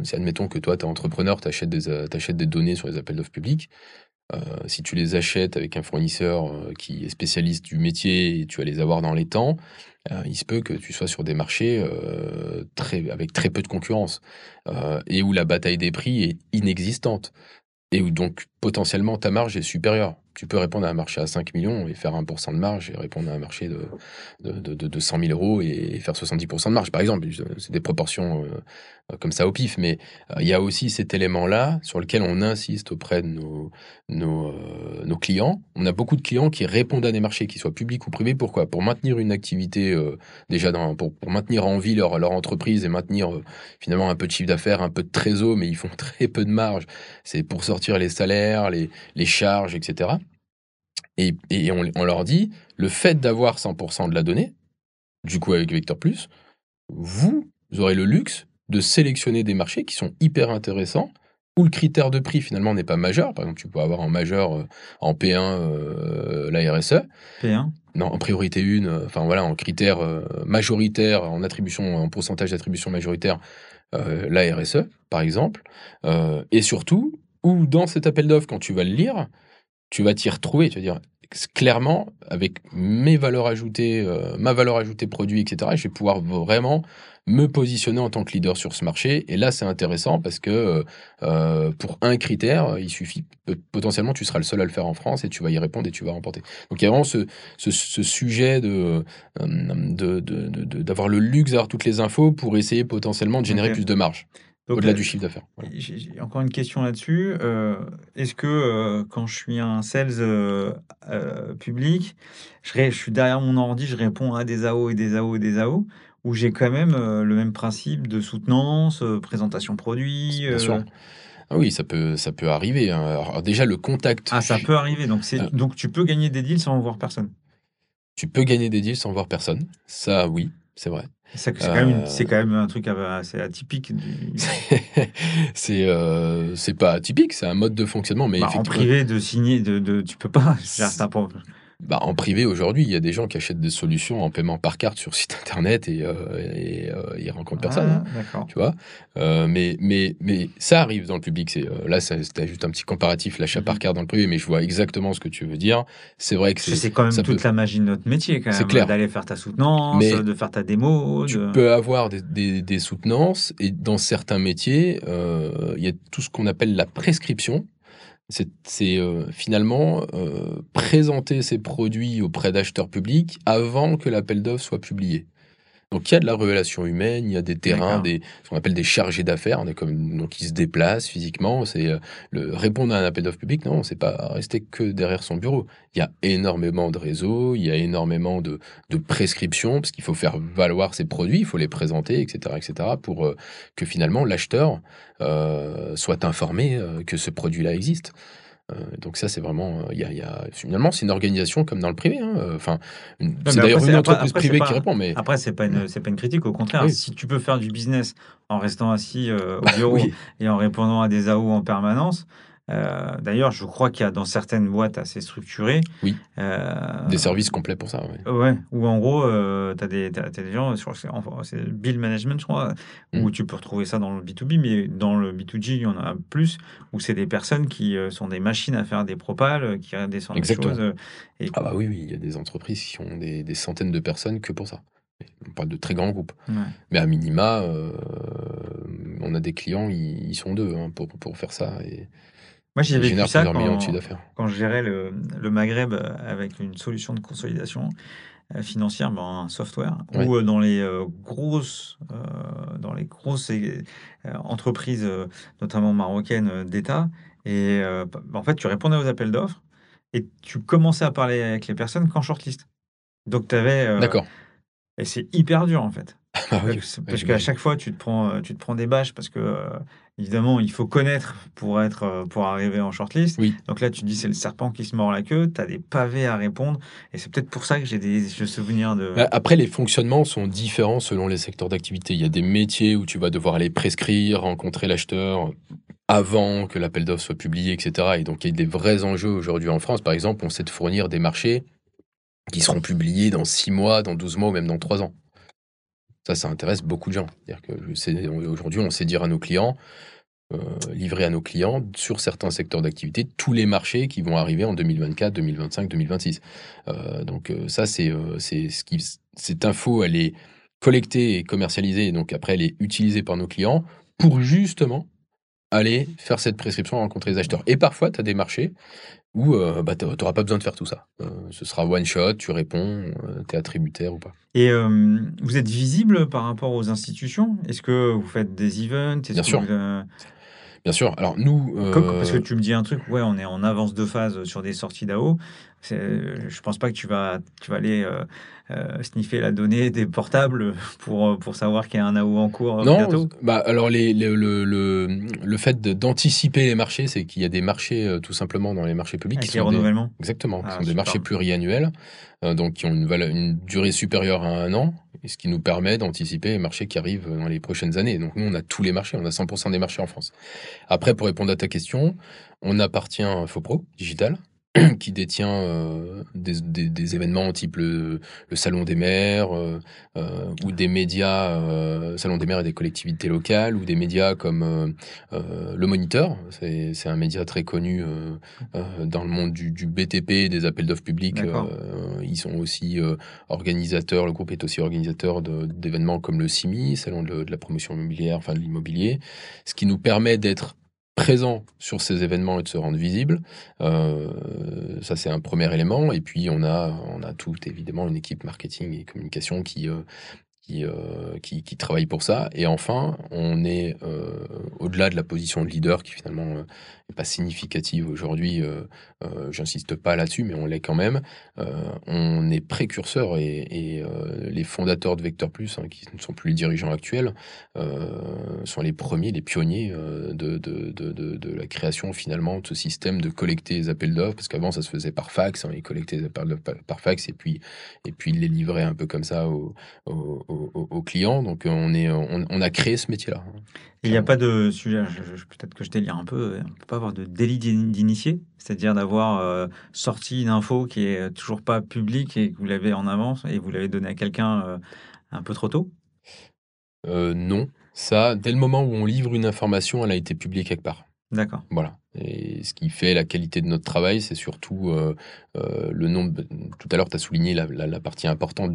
Si admettons que toi, tu es entrepreneur, tu achètes, des données sur les appels d'offres publics, euh, si tu les achètes avec un fournisseur euh, qui est spécialiste du métier et tu vas les avoir dans les temps, euh, il se peut que tu sois sur des marchés euh, très, avec très peu de concurrence euh, et où la bataille des prix est inexistante et où donc potentiellement ta marge est supérieure. Tu peux répondre à un marché à 5 millions et faire 1% de marge et répondre à un marché de, de, de, de- de 100 000 euros et faire 70% de marge, par exemple. C'est des proportions euh, comme ça au pif, mais euh, il y a aussi cet élément-là sur lequel on insiste auprès de nos, euh, nos clients. On a beaucoup de clients qui répondent à des marchés, qu'ils soient publics ou privés. Pourquoi? Pour maintenir une activité, déjà, pour, pour maintenir en vie leur, leur entreprise et maintenir finalement un peu de chiffre d'affaires, un peu de trésor, mais ils font très peu de marge. C'est pour sortir les salaires, les, les charges, etc. Et, et on, on leur dit, le fait d'avoir 100% de la donnée, du coup avec Vector Plus, vous aurez le luxe de sélectionner des marchés qui sont hyper intéressants où le critère de prix finalement n'est pas majeur. Par exemple, tu peux avoir en majeur euh, en P1 euh, la RSE. P1 Non, en priorité 1, euh, enfin voilà, en critère euh, majoritaire, en attribution, en pourcentage d'attribution majoritaire, euh, la RSE, par exemple. Euh, et surtout, où dans cet appel d'offres, quand tu vas le lire, tu vas t'y retrouver. Tu vas dire clairement, avec mes valeurs ajoutées, euh, ma valeur ajoutée produit, etc., je vais pouvoir vraiment me positionner en tant que leader sur ce marché. Et là, c'est intéressant parce que euh, pour un critère, il suffit potentiellement, tu seras le seul à le faire en France et tu vas y répondre et tu vas remporter. Donc il y a vraiment ce, ce, ce sujet de de, de, de, d'avoir le luxe d'avoir toutes les infos pour essayer potentiellement de générer plus de marge au-delà euh, du chiffre d'affaires. Voilà. J'ai encore une question là-dessus. Euh, Est-ce que euh, quand je suis un sales public, je, ré- je suis derrière mon ordi, je réponds à des AO et des AO et des AO, ou j'ai quand même le même principe de soutenance, présentation produit Bien sûr. Ah oui, ça peut, ça peut arriver. hein. Alors déjà, le contact, Ah, ça peut arriver. Donc, c'est Euh. donc tu peux gagner des deals sans voir personne. tu peux gagner des deals sans voir personne. Ça, oui, c'est vrai. C'est c'est quand, même une- Euh. c'est quand même un truc assez atypique. du- c'est euh, c'est pas atypique, c'est un mode de fonctionnement, mais Bah, en effectivement, privé, de signer, de, de, tu peux pas. T'as pas- bah, en privé aujourd'hui, il y a des gens qui achètent des solutions en paiement par carte sur site internet et, euh, et euh, ils rencontrent personne. hein. Ah, tu vois. Euh, mais, mais, mais ça arrive dans le public. C'est euh, là, c'était juste un petit comparatif, l'achat par Mhm. carte dans le privé, mais je vois exactement ce que tu veux dire. C'est vrai que c'est C'est quand même ça toute peut- la magie de notre métier, quand C'est même. clair. D'aller faire ta soutenance, Mais de faire ta démo. tu de- peux avoir des, des, des soutenances et dans certains métiers, euh, il y a tout ce qu'on appelle la prescription. C'est euh, finalement euh, présenter ces produits auprès d'acheteurs publics avant que l'appel d'offres soit publié. Donc il y a de la relation humaine, il y a des terrains, des, ce qu'on appelle des chargés d'affaires, on est comme donc qui se déplacent physiquement. C'est euh, le répondre à un appel d'offres public, non, c'est pas rester que derrière son bureau. Il y a énormément de réseaux, il y a énormément de, de prescriptions parce qu'il faut faire valoir ses produits, il faut les présenter, etc., etc., pour euh, que finalement l'acheteur euh, soit informé euh, que ce produit-là existe. Euh, donc ça, c'est vraiment, euh, il y a, il y a- finalement, c'est une organisation comme dans le privé. hein. Euh, Enfin, c'est d'ailleurs une entreprise après, privée pas- qui répond, mais Après, c'est pas une, c'est pas une critique, au contraire. Oui. Si tu peux faire du business en restant assis euh, au bureau oui, et en répondant à des AO en permanence, euh, d'ailleurs, je crois qu'il y a dans certaines boîtes assez structurées. Oui. euh, des services complets pour ça. Ouais, ou en gros, euh, tu as, des des gens, que c'est bill management, je crois, Mm. où tu peux retrouver ça dans le B2B, mais dans le B2G, il y en a plus, où c'est des personnes qui euh, sont des machines à faire des propales, qui redescendent les Exactement. choses. et, Ah bah oui, oui, il y a des entreprises qui ont des, des centaines de personnes que pour ça. On parle de très grands groupes. ouais. Mais à minima, on a des clients, ils, ils sont deux hein, pour, pour faire ça. Et Moi, j'ai vécu ça quand, je gérais le, le Maghreb euh, avec une solution de consolidation euh, financière, ben, un software, ou euh, dans les euh, grosses, euh, dans les grosses entreprises, notamment marocaines d'État. Et euh, en fait, tu répondais aux appels d'offres et tu commençais à parler avec les personnes qu'en shortlist. Donc, tu avais. D'accord. Et c'est hyper dur, en fait. Ah oui, Parce, qu'à chaque fois, tu te prends, tu te prends des bâches parce que, évidemment, il faut connaître pour, être, euh, pour arriver en shortlist. Oui. Donc là, tu te dis, c'est le serpent qui se mord la queue, tu as des pavés à répondre. Et c'est peut-être pour ça que j'ai des souvenirs de. Bah, Après, les fonctionnements sont différents selon les secteurs d'activité. Il y a des métiers où tu vas devoir aller prescrire, rencontrer l'acheteur avant que l'appel d'offres soit publié, etc. Et donc, il y a des vrais enjeux aujourd'hui en France. Par exemple, on sait de fournir des marchés qui seront publiés dans 6 mois, dans 12 mois ou même dans 3 ans. Ça, ça intéresse beaucoup de gens. Aujourd'hui, on sait dire à nos clients, euh, livrer à nos clients sur certains secteurs d'activité tous les marchés qui vont arriver en 2024, 2025, 2026. Euh, donc euh, ça, euh, c'est ce qui cette info, elle est collectée et commercialisée, et donc après elle est utilisée par nos clients pour justement aller faire cette prescription, rencontrer les acheteurs. Et parfois, tu as des marchés où euh, bah, tu n'auras pas besoin de faire tout ça. Euh, ce sera one shot, tu réponds, tu es attributaire ou pas. Et euh, vous êtes visible par rapport aux institutions? Est-ce que vous faites des events? Bien que sûr. vous, euh, Bien sûr. Alors nous, Co- Parce que euh, tu me dis un truc, ouais, on est en avance de phase sur des sorties d'AO. C'est- Je pense pas que tu vas, tu vas aller euh, euh, sniffer la donnée des portables pour, euh, pour savoir qu'il y a un AO en cours euh, non, bientôt. bah alors les, les- le, le, le fait d'anticiper les marchés, c'est qu'il y a des marchés euh, tout simplement dans les marchés publics Avec qui les sont des, renouvellements. exactement, qui Ah, sont des marchés pluriannuels, euh, donc qui ont une, valeur- une durée supérieure à un an, et ce qui nous permet d'anticiper les marchés qui arrivent dans les prochaines années. Donc nous, on a tous les marchés, on a 100% des marchés en France. Après, pour répondre à ta question, on appartient à Fopro Digital, qui détient euh, des, des- des événements type le, le Salon des maires euh, euh, ou des médias, Salon des maires et des collectivités locales, ou des médias comme Le Moniteur. C'est un média très connu dans le monde du, du BTP, des appels d'offres publics. Ils sont aussi organisateurs, le groupe est aussi organisateur d'événements comme le CIMI, Salon de, de la promotion immobilière, enfin de l'immobilier, ce qui nous permet d'être présent sur ces événements et de se rendre visible. Euh, ça, c'est un premier élément. Et puis, on a, on a tout, évidemment, une équipe marketing et communication qui, euh, euh, qui, travaille pour ça. Et enfin, on est au-delà de la position de leader qui finalement pas significative aujourd'hui. Euh, euh, J'insiste pas là-dessus, mais on l'est quand même. Euh, on est précurseur et, et, les fondateurs de Vector Plus, hein, qui ne sont plus les dirigeants actuels, sont les premiers, les pionniers de, de, de, de, de la création finalement de ce système de collecter les appels d'offres, parce qu'avant ça se faisait par fax, hein, ils collectaient les appels d'offres par, par fax et puis, et puis ils les livraient un peu comme ça aux, aux, aux- aux clients. Donc on, est, on, on a créé ce métier-là. hein. Il n'y a pas de sujet, je- je- peut-être que je délire un peu, on peut pas avoir de délit d'in- d'initié, c'est-à-dire d'avoir euh, sorti une info qui est toujours pas publique et que vous l'avez en avance et vous l'avez donnée à quelqu'un euh, un peu trop tôt? Euh, non, ça, dès le moment où on livre une information, elle a été publiée quelque part. D'accord. Voilà. Et ce qui fait la qualité de notre travail, c'est surtout euh, euh, le nombre. Tout à l'heure, tu as souligné la, la- la partie importante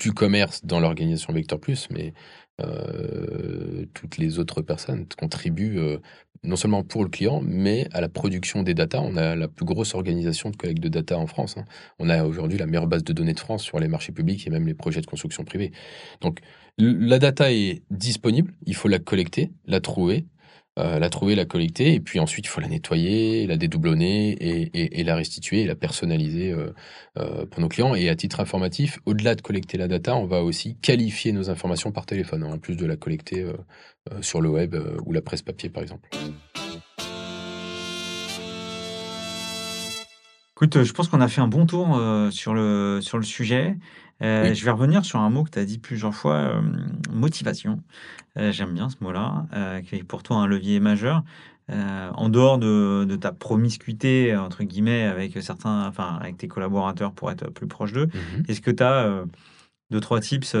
du commerce dans l'organisation Vector Plus, mais euh, toutes les autres personnes contribuent euh, non seulement pour le client, mais à la production des data. On a la plus grosse organisation de collecte de data en France. hein. On a aujourd'hui la meilleure base de données de France sur les marchés publics et même les projets de construction privée. Donc, la data est disponible, il faut la collecter, la trouver, euh, la trouver, la collecter, et puis ensuite il faut la nettoyer, la dédoublonner et, la restituer, et la personnaliser euh, euh, pour nos clients. Et à titre informatif, au-delà de collecter la data, on va aussi qualifier nos informations par téléphone, hein, en plus de la collecter sur le web ou la presse papier par exemple. Écoute, je pense qu'on a fait un bon tour sur le, sur le sujet. Euh, Oui. Je vais revenir sur un mot que tu as dit plusieurs fois, euh, motivation. Euh, J'aime bien ce mot-là, qui est pour toi un levier majeur. En dehors de, de ta promiscuité, entre guillemets, avec certains, enfin, avec tes collaborateurs pour être plus proche d'eux, Mhm. est-ce que tu as deux, trois tips,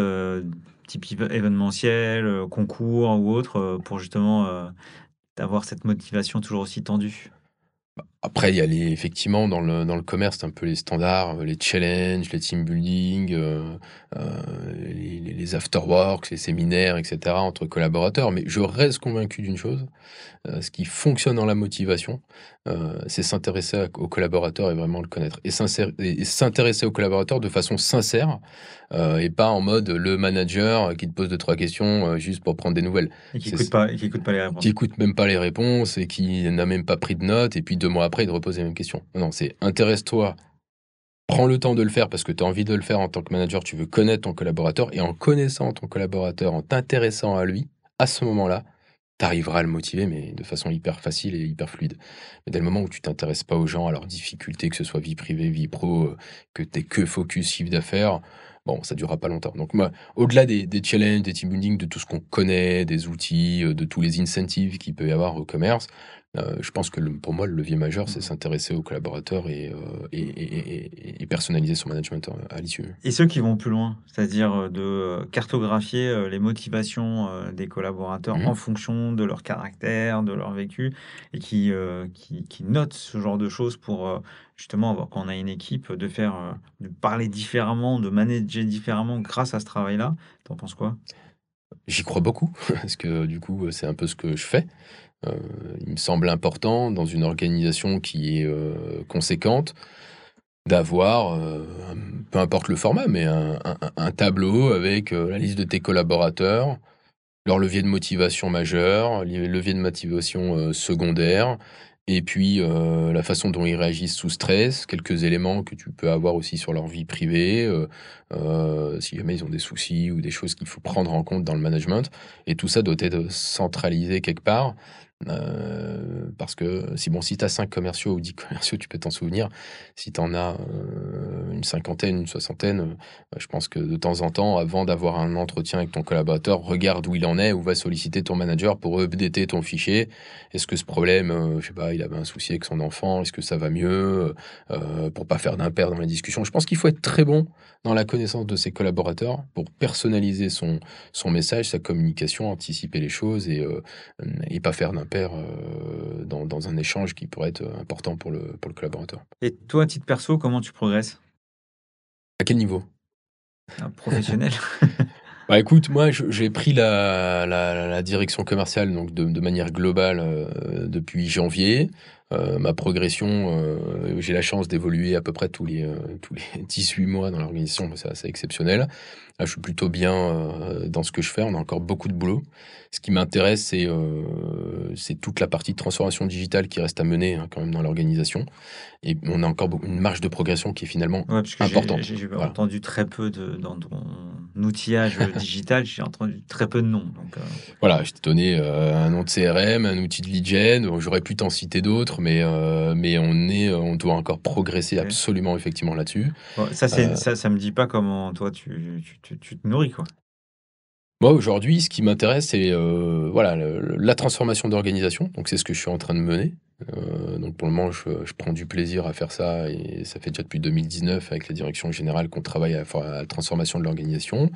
type événementiel, concours ou autre, pour justement avoir cette motivation toujours aussi tendue? Après, il y a les, effectivement dans le, dans le commerce, un peu les standards, euh, les challenges, les team building, euh, euh, les, les- afterworks, les séminaires, etc. entre collaborateurs. Mais je reste convaincu d'une chose, euh, ce qui fonctionne dans la motivation, c'est s'intéresser à- au collaborateur et vraiment le connaître. Et s'intéresser au collaborateur de façon sincère et pas en mode le manager qui te pose deux, trois questions juste pour prendre des nouvelles Et qui n'écoute pas, et qui écoute pas les réponses. qui écoute même pas les réponses et qui n'a même pas pris de notes, et puis deux mois après, il te repose les mêmes questions. Non, non, c'est intéresse-toi, prends le temps de le faire parce que tu as envie de le faire en tant que manager, tu veux connaître ton collaborateur, et en connaissant ton collaborateur, en t'intéressant à lui, à ce moment-là, tu arriveras à le motiver, mais de façon hyper facile et hyper fluide. Mais dès le moment où tu t'intéresses pas aux gens, à leurs difficultés, que ce soit vie privée, vie pro, euh, que tu que focus chiffre d'affaires, bon, ça durera pas longtemps. Donc moi, au-delà des, des challenges, des team building, de tout ce qu'on connaît, des outils, euh, de tous les incentives qu'il peut y avoir au commerce, euh, je pense que le- pour moi, le levier majeur, c'est s'intéresser aux collaborateurs et, euh, et, et- et- et personnaliser son management euh, à l'issue. Et ceux qui vont plus loin, c'est-à-dire de cartographier les motivations des collaborateurs Mhm. en fonction de leur caractère, de leur vécu, et qui, euh, qui, qui notent ce genre de choses pour justement, avoir- quand on a une équipe, de faire, de parler différemment, de manager différemment grâce à ce travail-là. T'en penses quoi? J'y crois beaucoup, parce que du coup, c'est un peu ce que je fais. Euh, il me semble important, dans une organisation qui est euh, conséquente, d'avoir, euh, peu importe le format, mais un, tableau avec la liste de tes collaborateurs, leur levier de motivation majeur, les leviers de motivation euh, secondaire, et puis la façon dont ils réagissent sous stress, quelques éléments que tu peux avoir aussi sur leur vie privée, si jamais ils ont des soucis ou des choses qu'il faut prendre en compte dans le management. Et tout ça doit être centralisé quelque part. Euh, parce que si bon, si tu as 5 commerciaux ou 10 commerciaux, tu peux t'en souvenir. Si tu en as euh, une cinquantaine, une soixantaine, euh, je pense que de temps en temps, avant d'avoir un entretien avec ton collaborateur, regarde où il en est ou va solliciter ton manager pour updater ton fichier. Est-ce que ce problème, je sais pas, il avait un souci avec son enfant, est-ce que ça va mieux? Pour pas faire d'impair dans les discussions Je pense qu'il faut être très bon dans la connaissance de ses collaborateurs pour personnaliser son, son message, sa communication, anticiper les choses et, et pas faire d'impair euh, dans, dans, un échange qui pourrait être important pour le, pour le collaborateur. Et toi, à titre perso, comment tu progresses? À quel niveau? Professionnel Bah écoute, moi j'ai pris la, la, la, direction commerciale donc de, de manière globale euh, depuis janvier. Euh, ma progression, euh, j'ai la chance d'évoluer à peu près tous les, tous les 18 mois dans l'organisation, c'est assez exceptionnel. Là, je suis plutôt bien euh, dans ce que je fais, on a encore beaucoup de boulot. Ce qui m'intéresse, c'est c'est toute la partie de transformation digitale qui reste à mener hein, quand même dans l'organisation. Et on a encore une marge de progression qui est finalement ouais, importante. J'ai entendu très peu de, dans ton outillage digital, j'ai entendu très peu de noms. Donc, Voilà, je t'ai donné un nom de CRM, un outil de lead gen, j'aurais pu t'en citer d'autres, mais, euh, mais on, est, on doit encore progresser absolument effectivement là-dessus. ça, euh, ça, ça me dit pas comment toi tu, tu, tu, te nourris quoi. Moi, aujourd'hui, ce qui m'intéresse, c'est euh, voilà, la transformation d'organisation. Donc, c'est ce que je suis en train de mener. Euh, donc, pour le moment, je, je, prends du plaisir à faire ça. Et ça fait déjà depuis 2019 avec la direction générale qu'on travaille à, à, la transformation de l'organisation.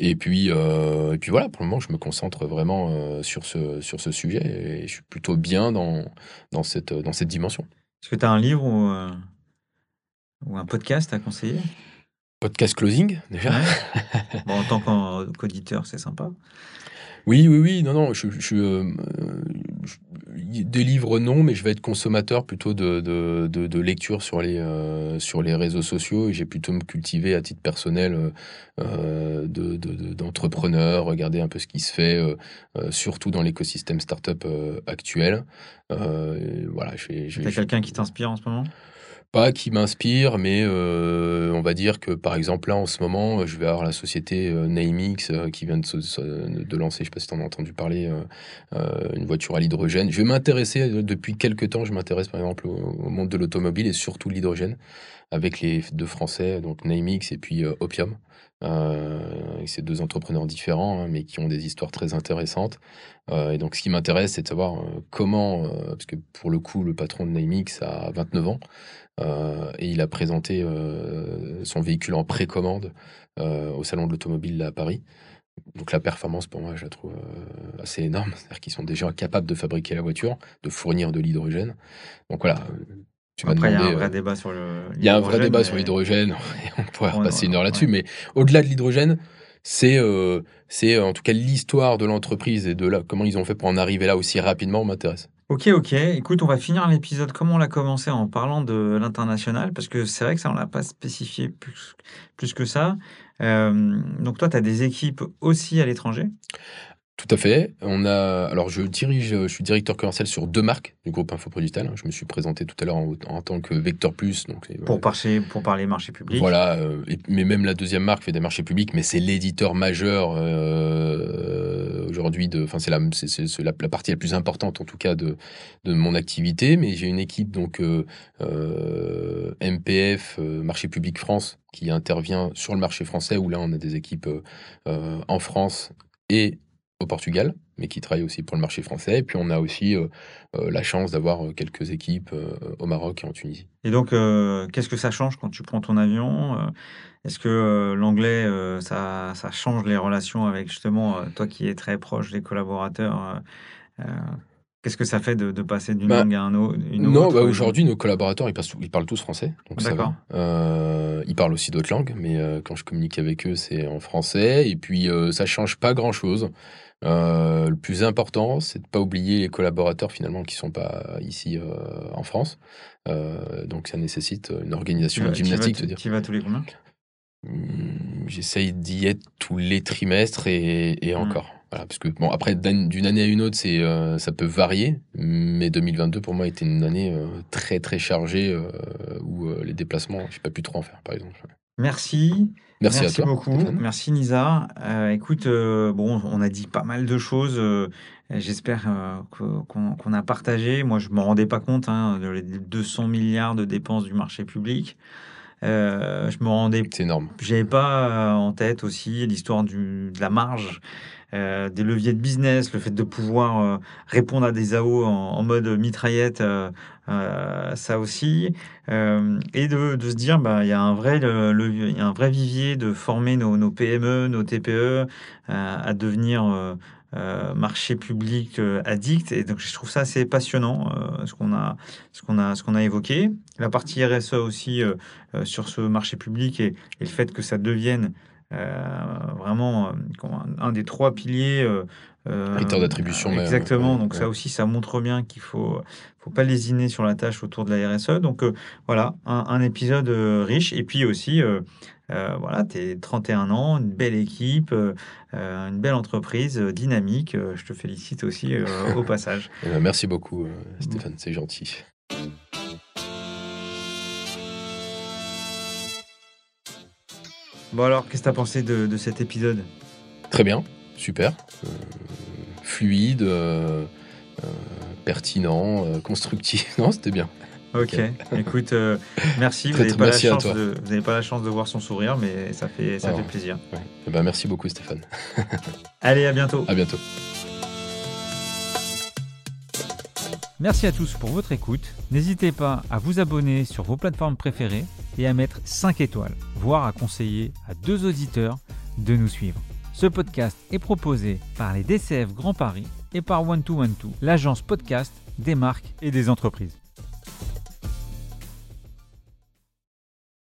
Et puis, euh, et puis voilà, pour le moment, je me concentre vraiment sur, ce, sur ce sujet. Et je suis plutôt bien dans, dans, cette, dans cette dimension. Est-ce que tu as un livre ou, ou un podcast à conseiller? Podcast closing, déjà. Bon, en tant qu'auditeur, c'est sympa. Oui, oui, oui. Non, non. Je, je, euh, je, des livres, non, mais je vais être consommateur plutôt de, de, de, de lecture sur les, euh, sur les réseaux sociaux. Et j'ai plutôt me cultiver à titre personnel euh, d'entrepreneur, regarder un peu ce qui se fait, euh, euh, surtout dans l'écosystème startup euh, actuel. voilà, je T'as quelqu'un qui t'inspire en ce moment? Pas qui m'inspire, mais euh, on va dire que par exemple là en ce moment, je vais avoir la société euh, euh, qui vient de, lancer, je sais pas si tu en as entendu parler, une voiture à l'hydrogène. Je vais m'intéresser depuis quelques temps, je m'intéresse par exemple au, monde de l'automobile et surtout l'hydrogène avec les deux Français, donc Namex et puis Opium. Euh, ces deux entrepreneurs différents, hein, mais qui ont des histoires très intéressantes. Euh, et donc, ce qui m'intéresse, c'est de savoir comment, parce que pour le coup, le patron de Namex a 29 ans, euh, et il a présenté euh, son véhicule en précommande euh, au Salon de l'Automobile à Paris. Donc la performance, pour moi, je la trouve assez énorme. C'est-à-dire qu'ils sont déjà capables de fabriquer la voiture, de fournir de l'hydrogène. Donc voilà, Après, il y a un vrai débat sur le. Il y a un vrai débat sur l'hydrogène. On pourrait repasser une heure là-dessus. Mais au-delà de l'hydrogène, c'est c'est en tout cas l'histoire de l'entreprise et de là, comment ils ont fait pour en arriver là aussi rapidement m'intéresse. Ok, ok. Écoute, on va finir l'épisode comme on l'a commencé en parlant de l'international, parce que c'est vrai que ça, on l'a pas spécifié plus, que ça. Euh, donc toi, tu as des équipes aussi à l'étranger? Tout à fait. On a, alors je dirige, je suis directeur commercial sur deux marques du groupe Info Digital. Je me suis présenté tout à l'heure en, tant que Vector Plus. Donc pour, parler, pour parler marché public. Voilà, euh, mais même la deuxième marque fait des marchés publics, mais c'est l'éditeur majeur euh, aujourd'hui. De, enfin c'est la, la, partie la plus importante en tout cas de, de mon activité. Mais j'ai une équipe donc euh, euh MPF Marché Public France qui intervient sur le marché français où là on a des équipes en France et au Portugal, mais qui travaille aussi pour le marché français. Et puis on a aussi euh, euh, la chance d'avoir euh, quelques équipes au Maroc et en Tunisie. Et donc, qu'est-ce que ça change quand tu prends ton avion Est-ce que l'anglais, ça, ça, change les relations avec justement toi qui es très proche des collaborateurs Qu'est-ce que ça fait de, de passer d'une bah, langue à un autre Non, bah aujourd'hui, nos collaborateurs, ils, passent, ils, parlent tous français. Donc ça va. Euh, ils parlent aussi d'autres langues, mais euh, quand je communique avec eux, c'est en français. Et puis, euh, ça change pas grand-chose. Euh, le plus important, c'est de pas oublier les collaborateurs finalement qui sont pas ici euh, en France. Euh, donc, ça nécessite une organisation une gymnastique. Tu vas, tu vas tous les combien? Mmh, J'essaye d'y être tous les trimestres et, et mmh. encore. Voilà, parce que bon, après, d'une année à une autre, c'est, euh, ça peut varier, mais 2022 pour moi était une année euh, très très chargée euh, où les déplacements, j'ai pas pu trop en faire, par exemple. Merci. Merci, à toi. beaucoup. Stéphane. Merci Nizar. Euh, écoute, euh, bon, on a dit pas mal de choses. euh, J'espère euh, qu'on a partagé. Moi, je me rendais pas compte hein, de les 200 milliards de dépenses du marché public. Euh, je me rendais C'est énorme. J'avais pas euh, en tête aussi l'histoire de la marge, euh, des leviers de business, le fait de pouvoir euh, répondre à des AO en, en mode mitraillette, euh, euh, ça aussi, Euh, et de, de se dire bah il y a un vrai y a un vrai vivier de former nos, nos PME, nos TPE à devenir euh, marché public euh, addict. Et donc je trouve ça assez passionnant euh, ce qu'on a ce qu'on a ce qu'on a évoqué. La partie RSE aussi sur ce marché public et, et le fait que ça devienne vraiment euh, un des trois piliers. euh, euh, d'attribution, Exactement. ouais, donc ouais. ça aussi, ça montre bien qu'il faut, faut pas lésiner sur la tâche autour de la RSE. Donc euh, voilà, un, un épisode euh, riche. Et puis aussi, euh, euh, voilà, tu es 31 ans, une belle équipe, euh, euh, une belle entreprise euh, dynamique. Euh, je te félicite aussi euh, au passage. Eh ben, merci beaucoup, euh, Stéphane, c'est gentil. Bon alors, qu'est-ce que tu as pensé de, de cet épisode? Très bien, super. Euh, fluide, euh, euh, pertinent, constructif. Non, c'était bien. Ok, écoute, merci. Vous n'avez pas, la chance de- vous avez pas la chance de voir son sourire, mais ça fait, ça fait plaisir. Ouais. Eh ben, merci beaucoup, Stéphane. Allez, à bientôt. À bientôt. Merci à tous pour votre écoute. N'hésitez pas à vous abonner sur vos plateformes préférées et à mettre 5 étoiles, voire à conseiller à deux auditeurs de nous suivre. Ce podcast est proposé par les DCF Grand Paris et par One2One2, l'agence podcast des marques et des entreprises.